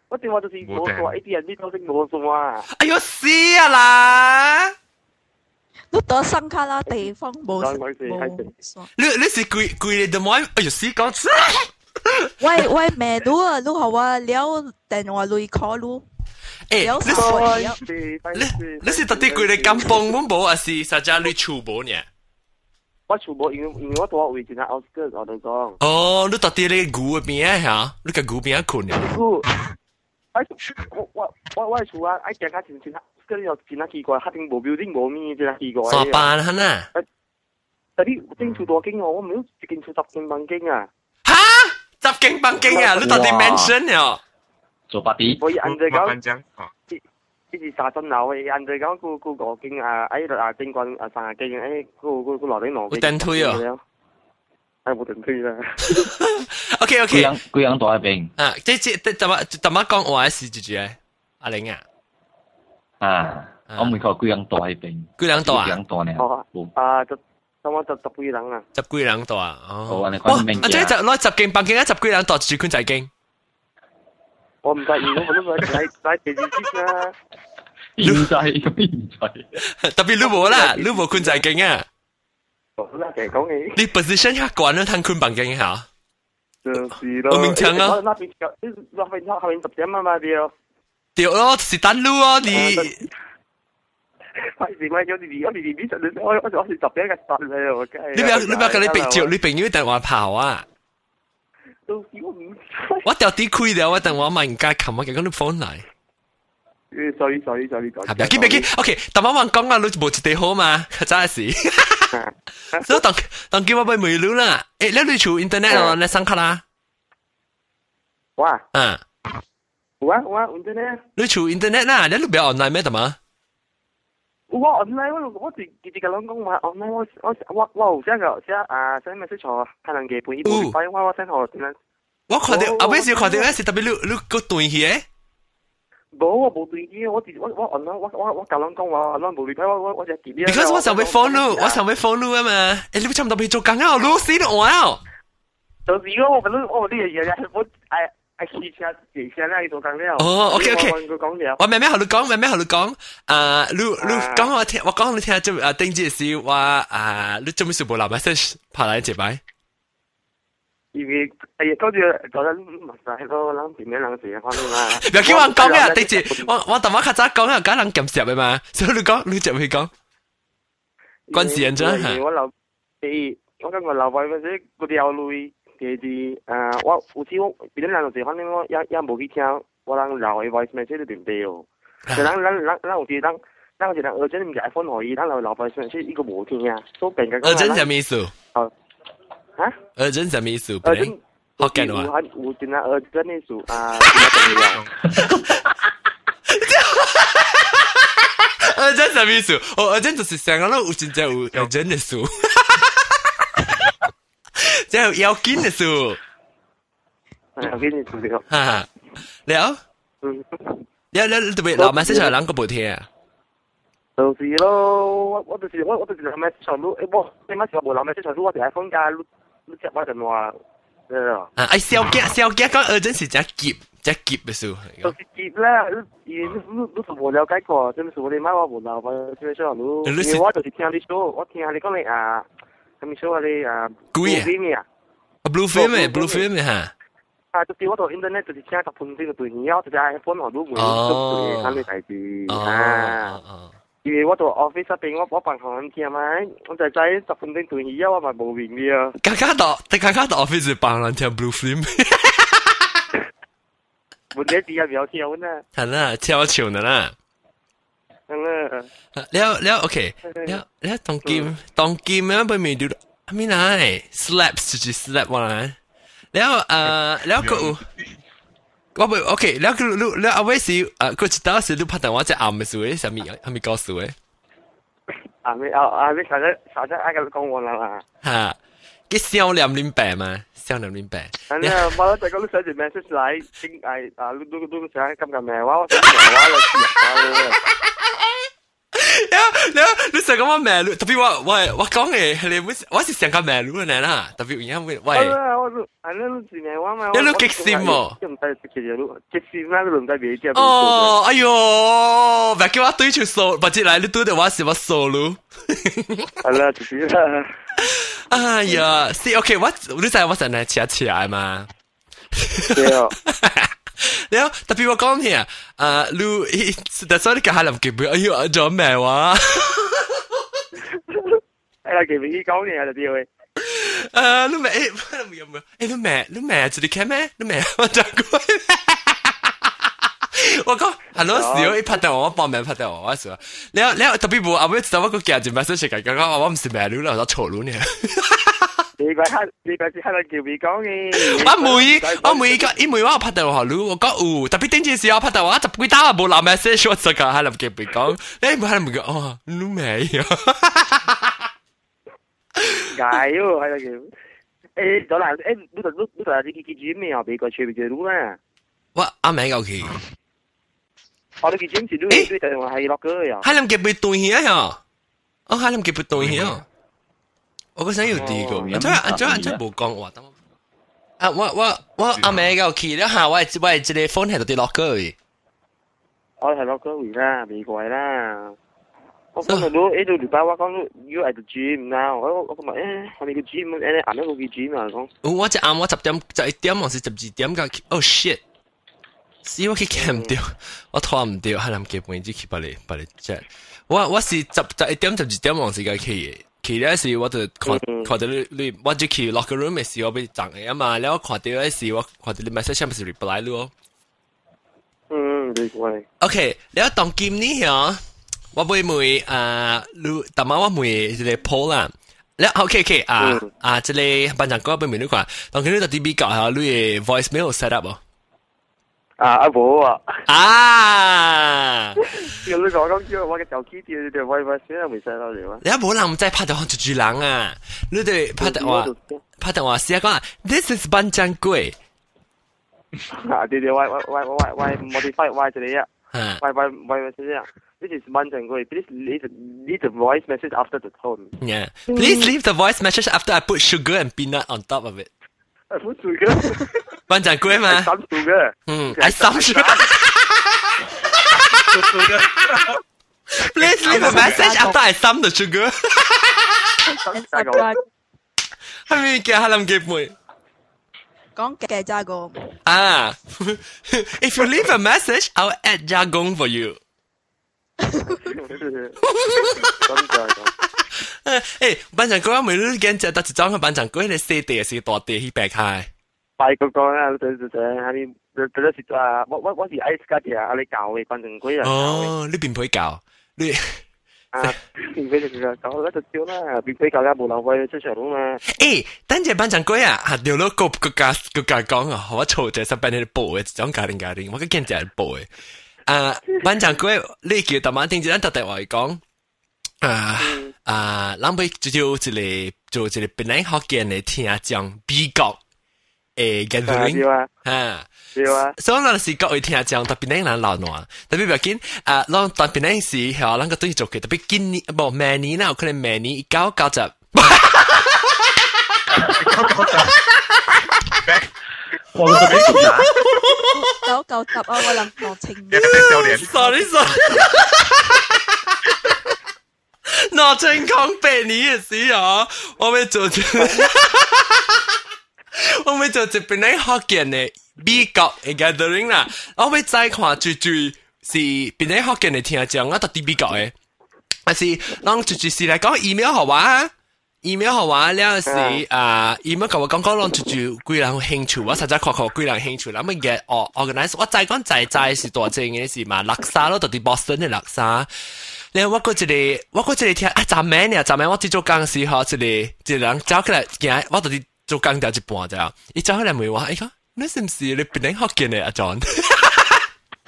我电话就是冇数 A T M 呢都识冇数啊！哎呦死啊啦！碌到生卡拉地方冇当佢是系冇。你你是贵贵你电话，哎呦死讲死！喂喂，咩路啊？路好啊，了电话嚟 call 路，诶，有你时候是是你你是特地贵你金崩本冇啊？是实在你储本嘅？ 我全部因因為我同我位置喺 outskirt，我同講。哦，你到底你牛邊啊嚇？你個牛邊啊困啊？牛，我我我我住啊！我行下前前，嗰啲又前下奇怪，黑定無 building 無咩，前下奇怪。上班嚇呢？但係正處多經我，我唔係一間處十間半經啊。嚇！十間半經啊！你到底 mention 了？做八啲。我以按這個。呢是沙真楼嘅，按照讲佢佢个经啊，诶啊正棍啊三啊经，诶佢佢佢罗顶罗。有电推啊！诶冇电推啦。 OK 贵 OK。阳贵阳大边啊，即即即怎么怎么讲话是住住嘅？阿玲啊，啊，我唔讲贵阳大边。几两度啊？贵阳大呢？哦冇。啊，就咁我就十几人啊。十几两度啊？哦。好啊你哇！讲明嘅啊，即系就攞十劲棒劲啊，十几两度住坤仔劲。 我唔介意，我都系睇睇电视先啦。现在现在。特别你冇啦，你冇坤仔劲啊！好啦，其实讲起你 position 下惯咗睇坤棒劲下。就是咯。我明听啊那边那边后面十点啊嘛，啲咯。掉咯，是单路哦，你。费事咪有啲我哋啲啲我我我是十点嘅实咧，我梗系。你不要你不要跟你别照，你朋友电话跑啊！ 到时我唔。我掉啲亏了，我等我问家琴日嘅嗰啲 phone 嚟。所以所以所以讲。系咪？见唔见？OK，但我话讲啊，你冇一地好嘛，真系是。所以当当叫我俾梅佬啦，诶，你你做 internet 咯，你上课啦。哇！嗯。 有啊有啊，internet。你做 internet 啦，你都不要 online 咩？得嘛？ 我 online 我我直直接甲侬讲话 online 我我我我有写个写啊写咩写错，可能嘅半一半快我我 send 好点样？我看到后尾时看到 S W 你你个断去诶。冇我冇对啲，我直我我 online 我我我甲侬讲话 online 冇对睇我我我只结啲。 Because 我上尾 follow 我上尾 follow 啊嘛，诶你差唔多俾做紧啊，老死都我啊！就是咯，我唔我啲嘢嘢我诶。 系汽车汽车咧，做紧了。哦，OK OK。佢讲了。我慢慢同你讲，慢慢同你讲。啊，你你讲我听，我讲你听就啊，顶住时我啊，你做咩事冇留 message 拍嚟一摆？因为哎呀，嗰住觉得唔使咯，谂点样谂事方面嘛。唔要叫我讲啊，顶住我我同我较早讲啊，假人揿实嘅嘛，所以你讲你就去讲。关事人啫。我留诶，我今日留位嗰啲嗰啲有类。 第二，诶，我有时我变咗两个字，反正我也也冇去听，我人留嘅 voice message 都断掉。就咱咱咱咱有时咱咱有时人 urgent 唔系 iPhone 可以，咱留留 voice message 呢个冇听啊，所以变嘅。 urgent 什么意思？哦，吓？urgent 什么意思？urgent 学紧话。有有真啊 urgent 嘅事啊，重要。 urgent 什么意思？哦，urgent 就是香港咯，有真正有 urgent 嘅事。 即系要紧嘅事。要紧嘅事咯。哈，了。嗯。了了，特别老麦识上两个部听啊。就是咯，我我就是我我就是老麦识上录，诶我你乜时候冇老麦识上录，我就系放假录录接我电话。啊！哎，小姐小姐讲 urgent 是只急只急嘅事。就是急啦，你你你是冇了解过，真系我哋妈我冇留过，即系上录。因为我就是听你说，我听你讲你啊。 咁咪 show 下你啊，blue film 啊，blue film 嘅 blue film 嘅吓。啊，就是我到 internet 就是听十分钟嘅对耳，就是 iPhone 我都会都对睇你睇住啊。因为我到 office 入边，我我办行听咪，我就仔十分钟对耳，我咪冇面嘅啊。刚刚到，你刚刚到 office 办人听 blue film。本来啲人比较跳呢。系啦，跳潮的啦。 แล้วแล้วโอเคแล้วแล้วตองกิมตองกิมมันไปมีดูไม่นาย slap สุดที่ slap วันแล้วเอ่อแล้วก็ก็ไปโอเคแล้วก็รู้แล้วเอาไว้สิเอ่อก็จะตั้งสิรู้พัฒนาว่าจะอ่านไม่สวยสามีอ่าม่ก็สวยอ่านไม่เอาอ่านไม่สาจะสาจะอ่านกับกงวันละฮะกี่เสี้ยวเลี่ยมลิ้มแปะมา 聽唔明白。係啊，我就咁寫住 message 嚟，傾係啊，都都都寫今日咩話，我寫咩話嚟試下。呀呀，你成個咩路？特別我我我講嘅，你唔我是成個咩路嘅人啦。特別而家喂喂，係啦，我係啦，是咩話嘛？一路激線喎，唔使激線路，激線啦，唔使俾啲。哦，哎呦，咪叫我對住數，或者嚟你對住我是乜數路？係啦，就是啦。哎呀，see OK what 你知我成日扯起來嘛？對啊。然後特別我講你啊，啊，如但係你家下諗幾倍？哎呦，做咩話？哎呀，幾倍？你講你啊，就啲喂。啊，你咩？哎，唔要唔要？哎，你咩？你咩？自己開咩？你咩？我講過。我讲系咯，少一拍电话，我报名拍电话，我说，你你特别冇，后尾就我个夹住 message 嚟讲，我我唔是咩料啦，我错佬呢。你个黑，你个是黑人叫你讲嘅。我每我每个因为我拍电话录，我讲有，特别顶阵时我拍电话，十几打冇留 message，我就个黑人叫你讲，你唔系唔讲哦，你咩呀？解喎，系啦叫。诶，咗啦，诶，你度你你度有啲记住咩啊？俾个处俾佢录啦。我阿明有佢。 我哋记住时都都电话系落嘅呀。黑人叫佢断嘢呀？哦，黑人叫佢断嘢啊！我嗰阵要第个，阿张阿张阿张冇讲话，等我。啊，我我我阿妹有去了下，我系我系即个 phone 喺度跌落去。我系落咗回啦，未贵啦。我讲到到呢度礼拜我讲要系 gym 啦，我我讲咪诶，我哋个 gym 诶晏咗个 gym 啊讲。我只晏我十点十一点还是十二点个？Oh shit！ 是我去看唔掉，我拖唔掉，系谂基本只去把你把你 check。我我是十十一点十二点还是个去嘅。其咧时我就看看到你你我就去 locker room 嘅时我俾赚嘅啊嘛，然后看到嗰时我看到你 message 咪是 reply 咯。嗯，你讲。 OK，然后当今呢样，我会每啊，如但系我每一个 poll 啦。แล้วโอเคโอเคอ่าอ่าจะเลยปัญจังก็เป็นเหมือนกันตอนนี้เรา DB เก่าฮะลุย voicemail set up อ่ะ 啊啊冇啊！啊！叫你讲讲叫我嘅手机掉掉 WiFi 先又未使到嚟啊！你冇人唔知拍到住住人啊！你哋拍电话拍电话试下讲啊，This is [LAUGHS] 班掌柜。啊，对对，Y Y Y Y Y modify Y 就嚟啊啊！Y Y Y 就嚟啊！This is 班掌柜，please leave leave the voice message after the tone。 Yeah. Please leave the voice message after I put sugar and peanut on top of it. 啊，好做 [LAUGHS] 嘅，班掌柜嘛？三做嘅。嗯，I some sugar. Please leave a message after I some the sugar. 三个。系咪叫下谂几杯？讲嘅咋个？ Ah, if [LAUGHS] you leave a message, I'll add jargon for you. 咁就系咁。诶，班长哥，每日见只得一张嘅班长哥，你细地是大地去白开。 [LAUGHS] 快嗰个啦，对对对，系咪？对对对，啊，我我我是 ice 家嘅，啊，你教嘅，反正嗰人教嘅。哦，你边配教？你啊，并非就系讲一就照啦，并非教家无流费出场啊嘛。诶，等阵班长哥啊，吓掉咗个个家个家讲啊，我嘈就身边啲报嘅，讲家庭家庭，我个见就系报嘅。啊，班长哥，你叫大晚听住，咱特地话讲。啊啊，咱要就就一个做一个本来学见嘅听讲美国 诶 gathering 啊，啊。对啊，所以咱是各位听讲，特别咱人老暖，特别要紧啊，咱特别咱是系咱个对做嘅，特别今年无明年啦，有可能明年九九十。我都俾你打。九九十啊，我谂落情。一个系教练。 sorry sorry。那真空被你也是啊，我会做这， [LAUGHS] 我會做這邊嚟學見嘅美國嘅 gathering 啦，我们再看住住是邊嚟學見嘅聽講，我到底美國嘅，還是讓住住是来讲 email 好玩。email 好玩了是啊，email 跟我講講，讓住住幾人兴趣，我实在確確幾人兴趣，咁乜嘢哦 organize，我再讲再再是多正嘅是嘛，垃圾咯，到底 Boston 嘅垃圾。然後我嗰一個，我嗰一個聽啊，昨晚呢，昨晚我去做工時候，一個一個人走起來，見我到底做工掉一半咋，伊走起来问我，哎个，你是唔是你本来学见嘅阿 John？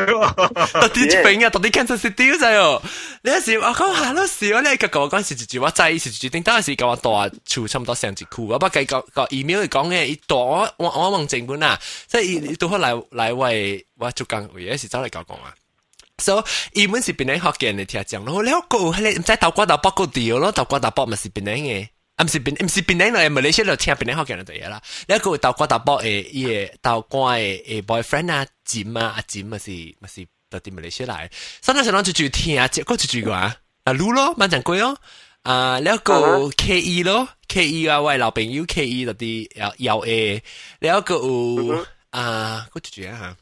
到底一边啊，到底 Kansas City 咋哟？你有时我讲下咯，时我咧个讲嗰时就我制时就定当时教我大厝差唔多成一区，我不计个个 email 讲嘅，伊大我我我问正本啊，即系伊都好来来为我做工为嘢时走嚟教讲啊。so 英文是边嚟学嘅人嚟听讲咯，你个系你唔知豆瓜豆卜个调咯，豆瓜豆卜咪是边嚟嘅。 啊，唔是边唔是边嚟嚟，马来西亚就听边嚟学嘅人对嘢啦。你一个豆瓜豆卜诶，伊个豆瓜诶诶 boyfriend 啊，尖啊，阿尖咪是咪是到啲马来西亚嚟。所以嗰阵就住听啊，嗰住住个啊，啊卢咯，蛮正贵咯。啊，你一个 K E 咯，K E 啊，喂老朋友 K E 嗰啲有有诶，你一个有啊，嗰住住啊吓。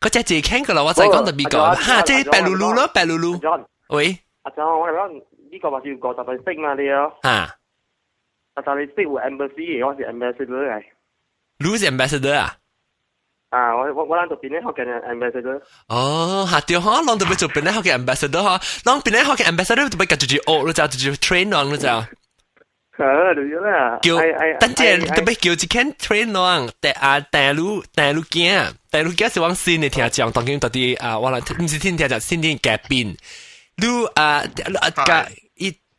嗰只字倾噶啦，我就系讲特别讲，吓，即系白噜噜咯，白噜噜。 John，喂，阿 John，我系讲 呢个话要过特别识嘛你啊，吓阿但你识会 embassy 嘅，我是 ambassador 嚟。 ，Lose Ambassador 啊？啊，我我我谂到边咧学紧 ambassador。哦，吓掉嗬，啷到俾做边咧学嘅 Ambassador 嗬，啷边咧学嘅 Ambassador 就俾夹住住学咯，就住住 train 啷咯就。啊，对啦。叫哎哎，等阵哎特别叫一间 train 啷，但啊大陆大陆镜，大陆镜是往新嘅听讲，当然到啲啊，我嚟唔是听听讲新啲改变。你啊啊个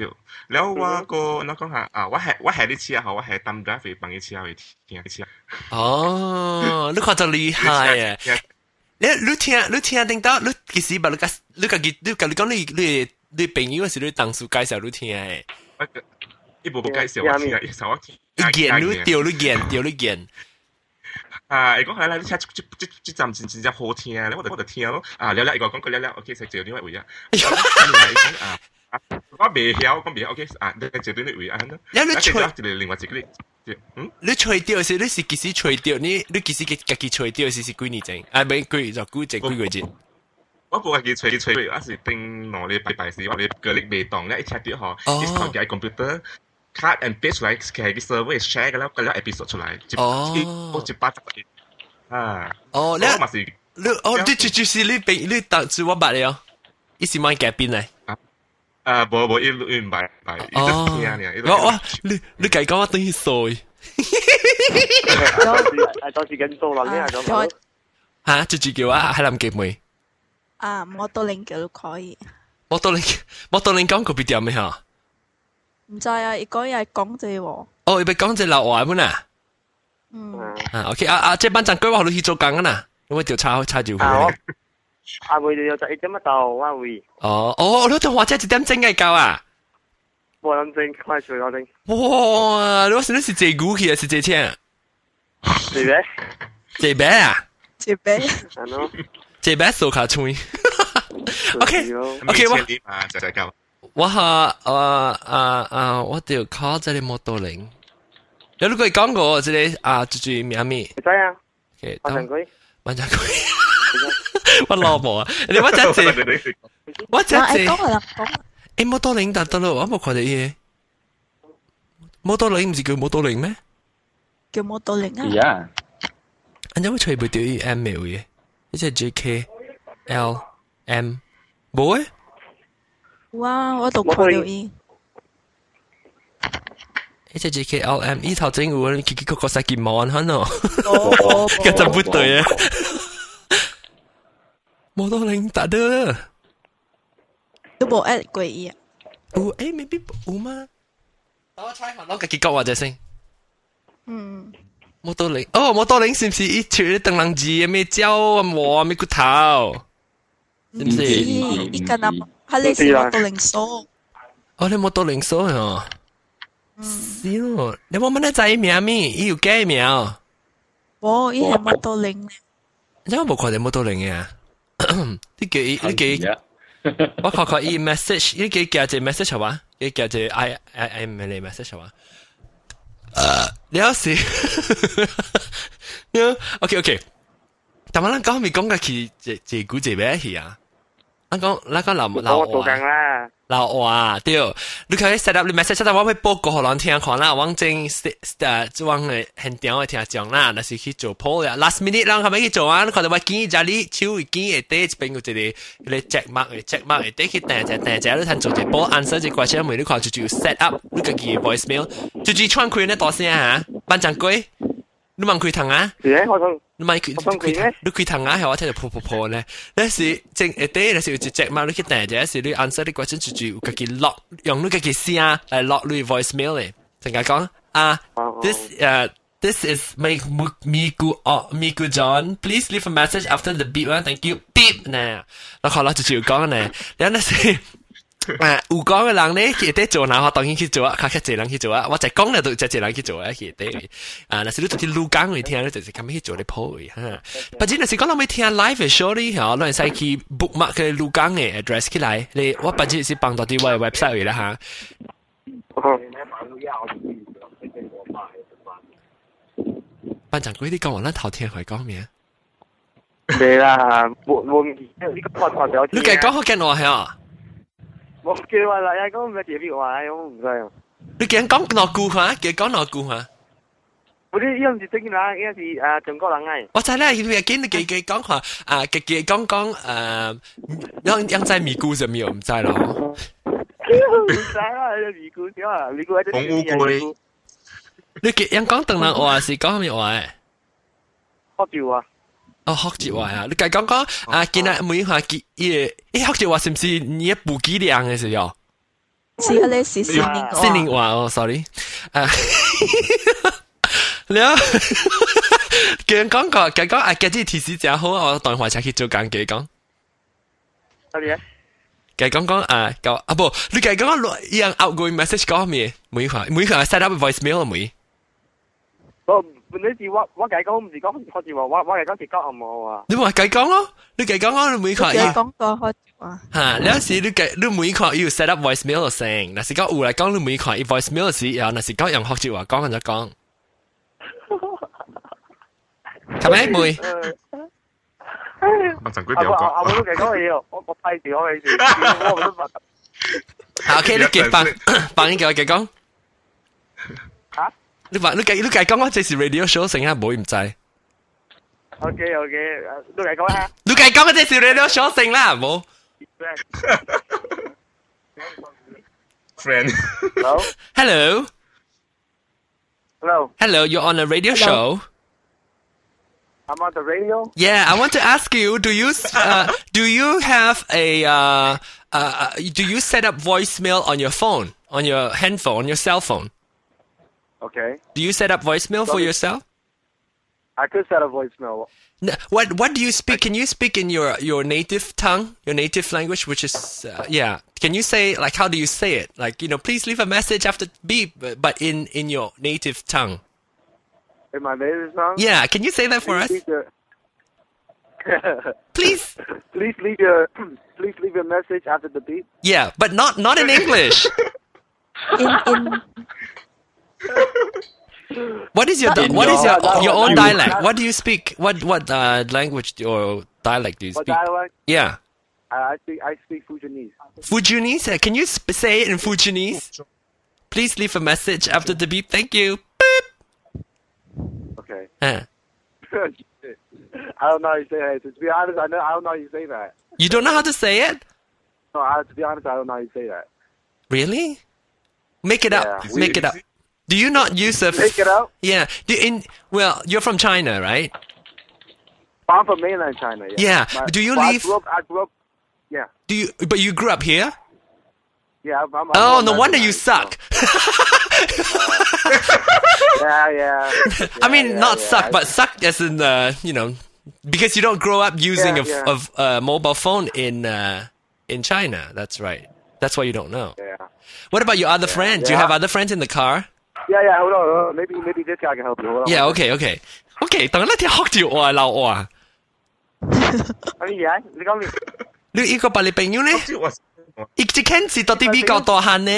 对，然后我个那个哈啊，我系我系你车吼，我系担 drive 帮伊车去听车。哦，你看就厉害耶！你你听你听听到，你其实把你个你个你个你讲你你你朋友是你当初介绍你听诶。我个一步步介绍我听，介绍我听。你见你掉你见掉你见。啊，伊讲係啦，你聽即即即站真真正好聽咧，我就我就聽咯。啊，了了，伊講講過了了，OK，食少啲乜嘢啊？啊，我未晓，我未晓，OK，啊，你食住呢位啊。你你吹，就另外一个嗯，你吹掉是你是几时吹掉？你你几时嘅自己吹掉是是几年前？啊，唔系几就几只几个月？ 我冇系叫吹吹，我是定攞你拜拜时，我哋个力未当咧，一 check 啲嗬，哦一头嘅 computer。cut and paste 出来，其实啲 server share 嘅啦，个啦 episode 出来，一哦一我一百集啊，哦，你我嘛是你哦，你就就是你俾你当住我捌了，伊是买改变嚟。 啊，无无一一唔系系，一哦直听呢，我我你你计讲我等于衰当时诶当时紧数啦，呢系咁。吓，就住叫我喺谂记妹。啊，摩多零叫都可以。摩多林摩多林讲个边点咩吓？唔知啊，伊讲又系讲这喎。哦，要讲只老话本啊。嗯，啊，OK 啊啊，这班长居我去做工啊呐，因为调查查住啊，我佢。 阿妹就有就一点乜到，我会哦哦，你同我姐一点钟嘅够啊？冇谂正，快脆我正，哇，你话是你是借股去啊，是借钱？对咩？借咩啊？接俾系咯借咩数卡吹？OK 咯 OK，我千里嘛就系咁。我吓啊啊啊，我条 call 这里摩多林。有如果讲过这里啊，就住咩咩？你知啊？嘅，我陈佢，问下 佢。我老母啊！你我真借，我真我诶借。讲系啦，讲诶，摩多林达得咯，我冇看到嘢。摩多林唔是叫摩多林咩？叫摩多零啊。系啊，人家会随背掉啲 email 嘅，呢只 J K L M 冇诶，哇，我度看到伊。呢只 J K L M 呢头整有奇奇怪怪晒件毛痕哦，哦，个真不对啊！ 摩多林达得，都冇 at 过伊啊。有诶未必有吗？等我 try 下攞个结果或者先。嗯，摩多林，哦，摩多林是唔是一条灯笼字嘅咩胶啊毛啊咩骨头？是唔是？伊伊个那佢哋是摩多零数。哦，你摩多林数啊？是咯，你冇问你仔名咩？伊有改名。冇，伊系摩多零咧。因为冇看到摩多林嘅 [COUGHS] 呢给呢给，[LAUGHS] 我考考一 message，你给加只 message 好吧？你加只 i i i m 你 message 好吧？呃，你要死，[LAUGHS] 你 OK OK，咱们啷搞咪讲个去这这古这边去啊？咱讲咱讲老老我做紧啦，老话对，你可以 set up 你 message，但我会报告互人听看啦，往正诶，即往诶现场嘅听讲啦，那是去做 poll 啦，last minute 啦，系咪去做啊？你看到我建议家你手会建议第一边有一个你 check mark 嘅 check mark 嘅，第去订只订只，你睇做只 poll answer 只 question，每你看就就 set up 你个嘅 voicemail，就就串开呢大声吓，班长龟，你问佢听啊？是咧，我想 你咪佢我想佢咩你佢腾下系我听到噗噗噗咧，你是正诶第你是有一只嘛，你去订者是你 answer 你question 就就有佢落用你嘅声嚟落你 voicemail 咧，成日讲啊，this 诶 this is my Migu 哦 Migu John please leave a message after the beep 啊，thank you beep 呢，然后我就就讲咧，你那是。 诶，有讲嘅人咧，佢哋做嗱，我当然去做啊，较较济人去做啊，我就讲咧，都就济人去做啊，佢哋啊，那是你做啲录讲去听咧，就是咁去做啲 po 嘅吓。不过那是讲我咪听 live 嘅 show 咧，吓，你使去 bookmark 嘅录讲嘅 address 起来，你我不只是帮到啲我嘅 website 嚟啦吓。班长嗰啲讲话咧头听系讲咩啊？你啦，冇冇呢个我代表。你计讲好紧我系啊？ 我叫话啦，讲唔系特别话，我唔知啊。你几讲攞句吓？几讲攞句吓？嗰啲依唔是正人，依是诶中国人嚟。我知啦，佢见你几几讲话啊，几几讲讲诶，养养仔咪咕就咪唔知咯。唔使啦，你尼姑少啊，尼姑喺红乌龟你几样讲邓人话是讲咩话诶？喝住啊！ 哦，学住话啊！你计讲讲啊，见啊每下见诶，诶学住话是唔是你一部机量嘅时候？是佢哋是新年新年话哦，sorry，诶，你啊，见讲过，计讲啊，计啲提示真好，我当话才去做紧计讲。乜嘢？计讲讲啊，讲啊不，你计讲讲一样 outgoing message 讲咩？每下每下 set up voicemail 每。 我你是我我计讲唔是讲喝住话，我我计讲是讲暗号啊。你话计讲咯，你计讲讲你每下要佢讲过开话，吓，你有时你计你每下要 set up voicemail 嘅声，嗱是讲有嚟讲你每下要 voicemail 时，然后嗱是讲用学住话讲就讲，系咪妹？ 我阵佢阿条讲，阿阿冇都讲嘢哦，我我批住我嘅事，我唔得问。好，OK，你继放放应叫我继讲。 吓？你话你继你继讲我这是 radio show 成啊，唔好唔制。 OK OK，都嚟讲下。你继讲我这是 radio show 成啦，唔好。 friend， Hello Hello, Hello， hello, you're on a radio show. I'm on the radio. Yeah, I want to ask you, do you uh, do you have a uh, uh, do you set up voicemail on your phone, on your handphone, on your cell phone? Okay. Do you set up voicemail for yourself? I could set a voicemail. No, what what do you speak? Can you speak in your your native tongue, your native language, which is uh, yeah? Can you say like how do you say it? Like you know, please leave a message after beep, but but in in your native tongue. In my native song. Yeah, can you say that for us, Please leave your- [LAUGHS] please? please leave your [CLEARS THROAT] please leave your message after the beep. Yeah, but not not in English. [LAUGHS] In in [LAUGHS] What is your what is your- your not- your not- own dialect? What do you speak? What what uh, language or dialect do you speak? dialect? Yeah, I I speak I speak Fujianese. Fujianese. Uh, Can you sp- say it in Fujianese? Please leave a message after the beep. Thank you. Beep. Okay. Uh, [LAUGHS] I don't know how you say that. To be honest, I know I don't know how you say that. you don't know how to say it? No, I, to be honest, I don't know how you say that. Really? Make it up. Make it up. Do you not use a? f- Make it out? Yeah. Do in well, you're from China, right? I'm from mainland China. Yeah. Yeah, My- do you well, I live- grew up, I grew up. Yeah. Do you? But you grew up here. Yeah. I'm, I'm, Oh, no wonder you suck. so- [LAUGHS] Yeah, yeah. I mean, yeah, not yeah, suck, but suck as in uh, you know, because you don't grow up using Yeah, a, yeah. a mobile phone in uh, in China. That's right. That's why you don't know. Yeah. What about your other friends? Do you have other friends in the car? Yeah, yeah. Hold on, hold on. Maybe, maybe this guy can help you. Hold on. Yeah. Okay. Okay. Okay. 等我听学条我闹我啊！哎呀，你讲你你呢个把你朋友呢？知我一直 can 是到底比较多限呢？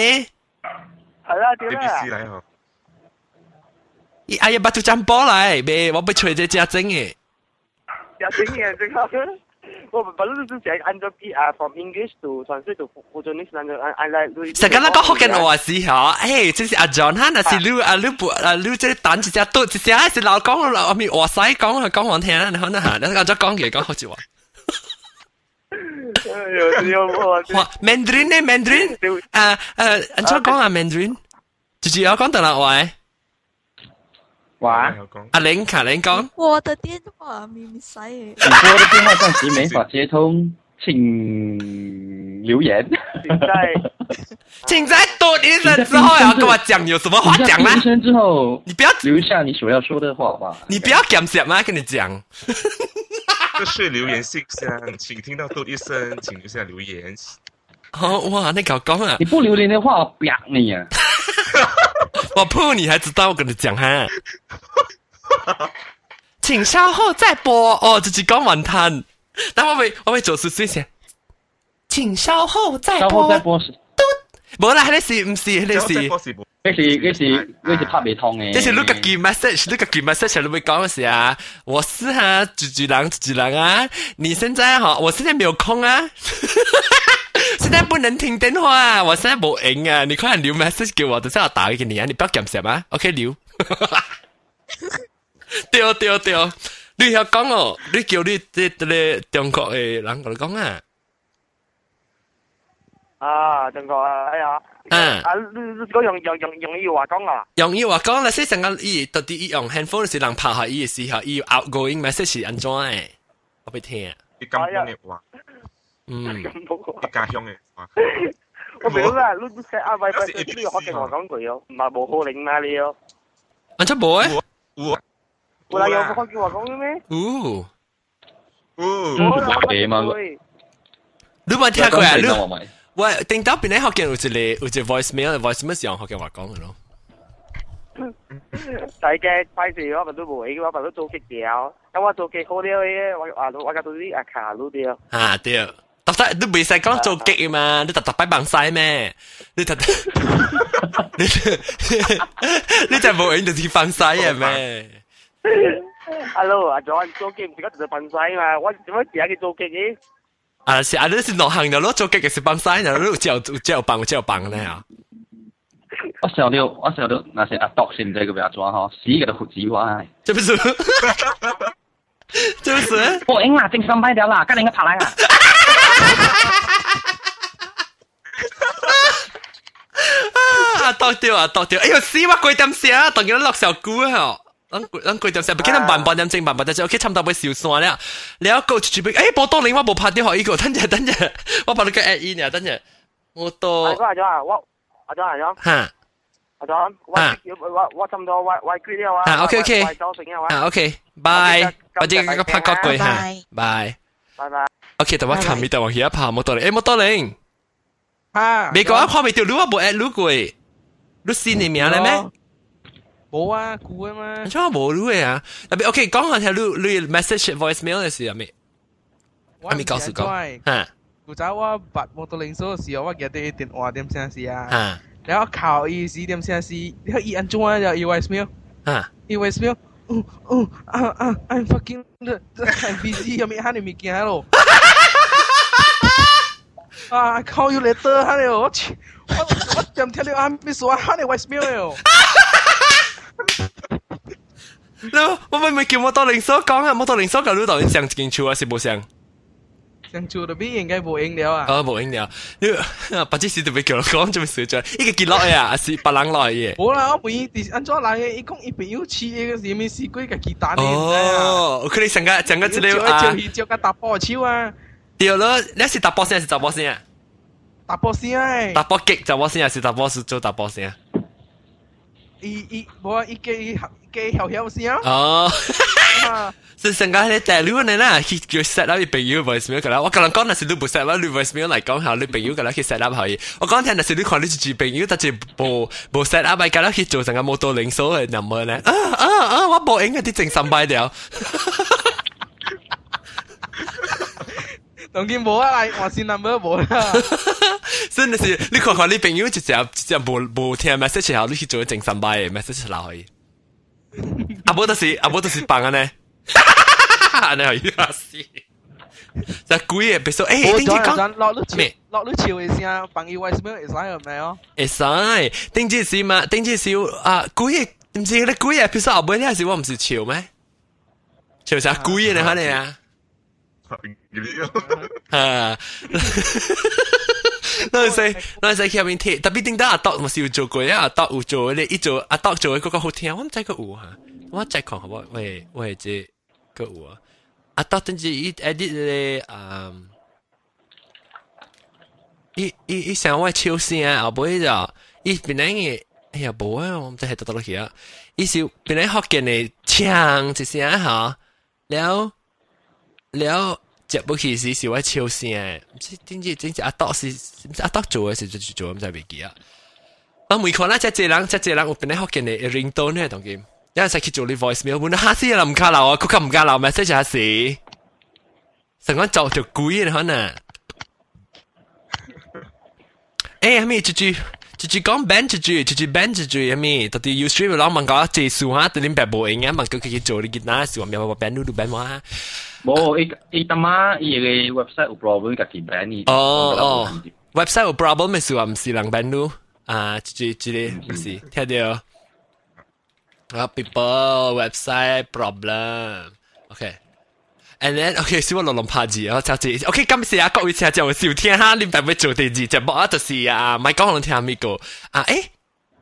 系啦，点 A 啊 B？C 嚟嗬，哎呀，把住张波嚟，别我被吹只只整嘅。有整嘢整下。 我本来都系按照 P 啊，from English to translate to Fujianese，按照按按来。成日那个学紧我时候，诶，这是阿 John 哈，那是你啊你不啊你这等一只多一只是老讲啦，我咪话使讲佢讲我听，你可能吓，你讲咗讲嘢讲好似话。有有我哇，Mandarin 呢？Mandarin，诶诶，anh cho 讲啊 Mandarin，直接有讲得啦，喂， 哇，阿玲卡玲講，我的電話咪咪使嘅。你拨的电话暂时没法接通，请留言。请在請在多一聲之後要跟我講有什麼話你在講啦出？声之后，你不要留下你所要说的话吧。你不要講什麼，跟你講。[LAUGHS] 這是留言信箱，請聽到嘟一聲，請留下留言。[LAUGHS] 哦，哇，你搞講啊你！不留言的话，我啪你啊！我鋪你还知道我跟你讲哈。请稍后再播哦，自己講完攤。但我会我会做少少先。请稍后再播稍播。后再播是，冇啦，呢是唔是呢是？是那是那是那是拍未通嘅。這是你個 key message，你個 key message 你會講的是啊，我是哈主主人主人啊，你現在哈，我現在沒有空啊，现在不能听电话啊，我现在冇影啊，你快点留 message 给我，等下我打给你啊，你不要揿什么，OK 留。对对对，你要讲哦，你叫你啲啲中国嘅人嚟讲啊，啊，正确啊，哎呀，嗯啊，你你讲用用用用要话讲啊，用要话讲啦，即成个伊到底伊用 handphone 是人拍下伊嘅时候，伊 outgoing message 是安怎嘅？我俾听啊。啲金香嘅话， 嗯，咁冇啲家乡嘅话，我表啦，你你写阿伟辉，你要学嘅我讲句咯，唔系冇可能嘛你咯，安怎无诶？我我嚟用学嘅话讲嘅咩？哦，哦，嗯我啦学嘅嘛学你冇听过啊？你我咪喂，顶到边啲学嘅有一个有一个 voicemail，voicemail 是用学嘅话讲嘅咯。大嘅快时我咪都冇嘅话，咪都做极掉，咁我做极好啲嘅，我话我家到啲阿卡路啲。啊对， 特特你未使讲做激嘛？你特特摆bằng晒咩？你特你你就冇影就似放晒啊咩？ Hello，阿 John，做机唔是嗰条笨仔嘛？我点解而家佢做机嘅？啊是啊，你是落行的咯，做嘅是帮晒的，你有有有帮有帮呢啊。我想到我想到那些阿dok现在个不要抓哈，死个都胡子哇！这不是，这不是。我赢啦，正三百条啦，跟你个爬来啊！ 啊，到掉啊，到掉！哎呦，死我鬼点写啊，当然落小股啊！咱咱鬼点写，不记得慢半点正慢半点正，OK，差唔多要小山了。你要个住边？哎，波多林我冇拍电话，依个等阵等阵，我把你个 add in 啊，等阵。我到。阿咗阿咗啊，我阿咗阿咗。吓。阿咗，我我我差唔多我我 agree 了啊。啊，OK OK。我周成啊。啊，OK，bye。我哋个拍个句吓，bye。拜拜。 OK，但我琴日就话而家拍冇多林，诶冇多林。啊！美国一看未条路啊，冇 at 路过，你先你名咧咩？冇啊，估啊嘛。做冇路嘅啊？特别 OK，讲下条路路 message voicemail 嘅事系咪？系咪告诉讲？吓！古早我拔摩托零数嘅时候，我记得电话点声事啊。吓！然后靠意思点声事，你睇伊安怎啊？就伊 voicemail。吓！伊 voicemail。哦哦啊啊！I'm fucking I'm busy，有咩喊你物件喺度？ 啊！I call you later，喊你我去，我我点听到喊你说喊你 voicemail 哟。no，我咪咪叫摩托零所讲啊，摩托零所个路导演上进处啊，是冇上？上处嗰边应该冇影了啊。哦，冇影了。你不知是特别叫我讲做咩事啫？一个结落嘅啊，是别人来嘅。冇啦，我唔依啲安怎来嘅？伊讲伊朋友饲嘅是咩事鬼嘅鸡蛋呢？哦，佢哋成个成个资料啊。招招个打波超啊！ 对咯，你是打波先还是打波先啊？打波先啊！打波激打波先还是打波是做打波先啊？伊伊冇啊！伊嘅嘅晓晓先啊！哦，是成个你大佬呢啦，佢叫 set up 你朋友 voicemail 㗎啦。我刚刚讲那是你唔 set up 你 voicemail 嚟讲下你朋友㗎啦，佢 set up 可以。我讲听那是你看你自己朋友，但系冇冇 set up 㗎啦，佢做成个摩托零数嘅 number 咧。啊啊啊！我冇影嗰啲正三百条。 当然冇啊，我先 number 冇啦。真的是，你看看你朋友直接直接冇冇听 message 后，你去做正三百嘅 message 落去。阿冇得是阿冇得是棒啊呢，你系要死。就鬼嘅，别说诶，顶住讲落你咩？落你潮嘅声，朋友 voicemail 会使系咪哦？会使，顶住是嘛？顶住是啊，鬼嘅唔知你鬼嘅，譬如说后尾呢系我唔是潮咩？潮啥鬼嘅你可能啊？ 啊！那时那时入面贴，特别点解阿德我是有做过啊？阿德有做咧，一做阿德做嗰个好听，我唔知个有哈，我再看好唔好？喂喂，这个有啊！阿德等住伊 edit 咧，嗯，伊伊伊想我超声，后尾就伊本来嘅，哎呀冇啊，我唔知系得到落去啊！伊是本来学嘅嘅唱一声吓，了了。 接不起是是我超声，唔知点知点知阿德是唔知阿德做嘅时就做，唔知未记啊。我每看啦，即系人即系人，我本来学嘅你 ringtone 咧，同佢，有阵时去做你 voicemail，本来下次又唔加流啊，佢咁唔加流，message 下时，成个做条鬼嘅可能。诶，系咪住住住住讲 ban 住住住住 ban 住住系咪？到底 Ustream 攞问讲技术吓，对你白冇影啊？问佢佢做你见哪时话咩话 ban 都 ban 话。 冇，伊伊他妈伊个 website 有 problem 家己 ban 伊。哦哦，website 有 problem 咪是话唔是人 ban 咯？啊，即即个唔是，听到？啊，people website problem，OK。And then OK，小我落落拍字，我就字 OK。今次啊，各位听就我笑听下，你咪咪做第二只幕啊，就是啊，咪讲我听咪个啊，诶。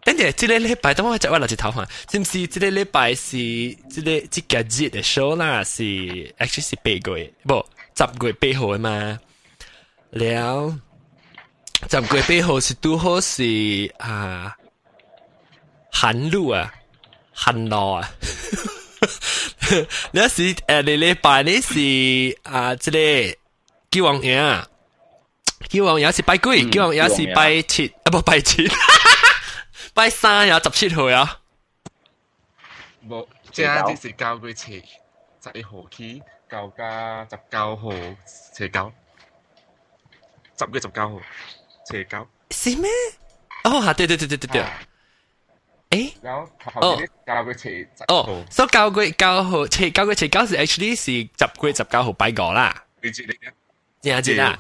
等阵，即个礼拜等我就我落去头发，是唔是？即个礼拜是即个即个节嘅 show 啦，是 actually 是八个月，不十个月八号嘅嘛。了十个月八号是拄好是啊寒露啊，寒露啊。那是诶，你礼拜呢是啊，即个叫王爷啊，叫王爷是拜几？叫王爷是拜七啊，不拜七。 拜三有十七號呀！冇，即係即是九月七十一號起，九加十九號斜九，十月十九號斜九。是咩？哦，嚇！對對對對對對。誒。然後頭先教佢斜哦，所以九月九號，七九月七九是 actually 是十月十九號拜過啦。你知你嘅，知知啦。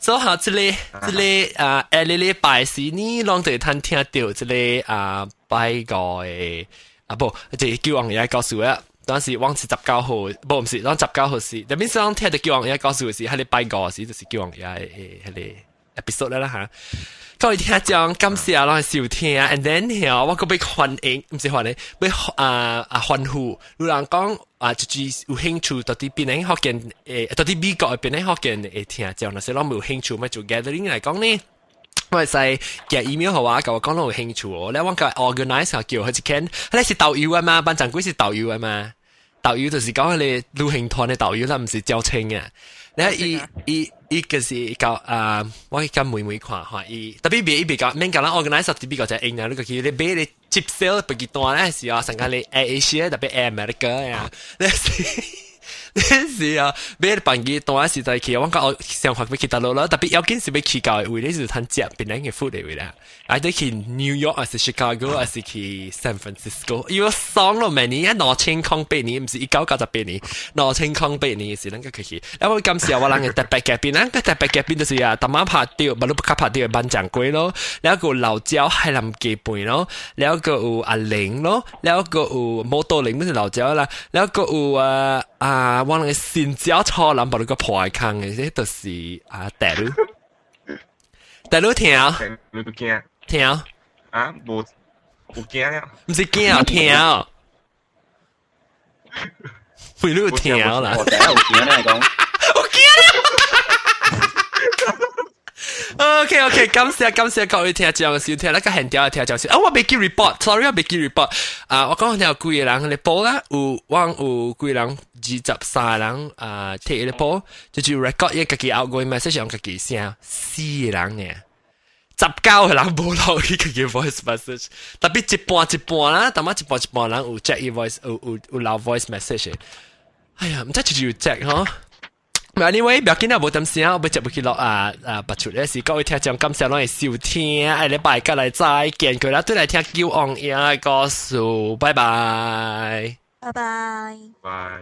所好这里，这里啊，哎，这里拜事呢，让这一摊听掉。这里啊，拜个诶，啊不，这里叫王爷爷告诉了。当时王是十九号，不，不是，当十九号是那边上听的叫王爷告诉我是，那里拜个是，就是叫王爷爷诶，那里，episode 了啦哈。各位听众，感谢我收听，and then 后我个被欢迎，唔是欢迎，被啊啊欢呼。有人讲啊，就是有兴趣到啲边咧学见诶，到啲美国边咧学见诶听众，那些攞冇兴趣咪做 gathering 嚟讲呢？我系寄 email 好啊，跟我讲到有兴趣哦，你揾个 organize 叫佢一间，你是导游啊嘛，班长官是导游啊嘛， 导游就是讲你旅行团嘅导游啦，唔是教青啊。咧伊伊伊个是教啊，我咁妹妹看吓，伊特别别伊别教，免教咱 organize 特别个就应啊，呢个叫你俾你接 sale 不几多咧，是啊，成间你 Asia 特别 America 呀，咧 是啊，买板机当然是在去，我講想法要去達到啦，特別要緊是要去到嘅位咧，就是佢食邊兩嘅 food 嘅位啦。啊，你去 New York 還是 Chicago 還是去 San Francisco，要爽咯，明年一兩千空八年，唔是一九九十八年，兩千空八年是能夠去。因為今時我諗嘅特別嘅邊，嗱個特別嘅邊就是啊，特媽拍掉，咪都不卡拍掉班掌櫃咯，然後個老椒海南雞飯咯，然後個有阿玲咯，然後個有摩多玲，就是老椒啦，然後個有啊啊。我哋先椒错谂把你个破坑嘅，即就是啊大佬，大佬听，你都惊听啊？冇冇惊啊？唔是惊啊，听啊！会你听啦，我第一有惊咧讲，我 ！OK OK，感谢感谢各位听众收听，那个很屌嘅听众先。啊，我未记 report，sorry，我未记 report。啊，我讲听有几个人嚟报啦，有往有几个人二十三人啊贴嚟报，就就 record 一个嘅 outgoing message 用个嘅声，四个人嘅。十九个人冇落去佢嘅 voice message，特别一半一半啦，但系一半一半人有 check 伊 voice，有有有留 voice message。哎呀，唔知就要 check 嗬。 Anyway，不要听到无等时，我不接不去了啊啊！不出的事，各位听讲，刚上来收听，爱来摆架来载，见个啦都来听，久昂也爱告诉，拜拜，拜拜，拜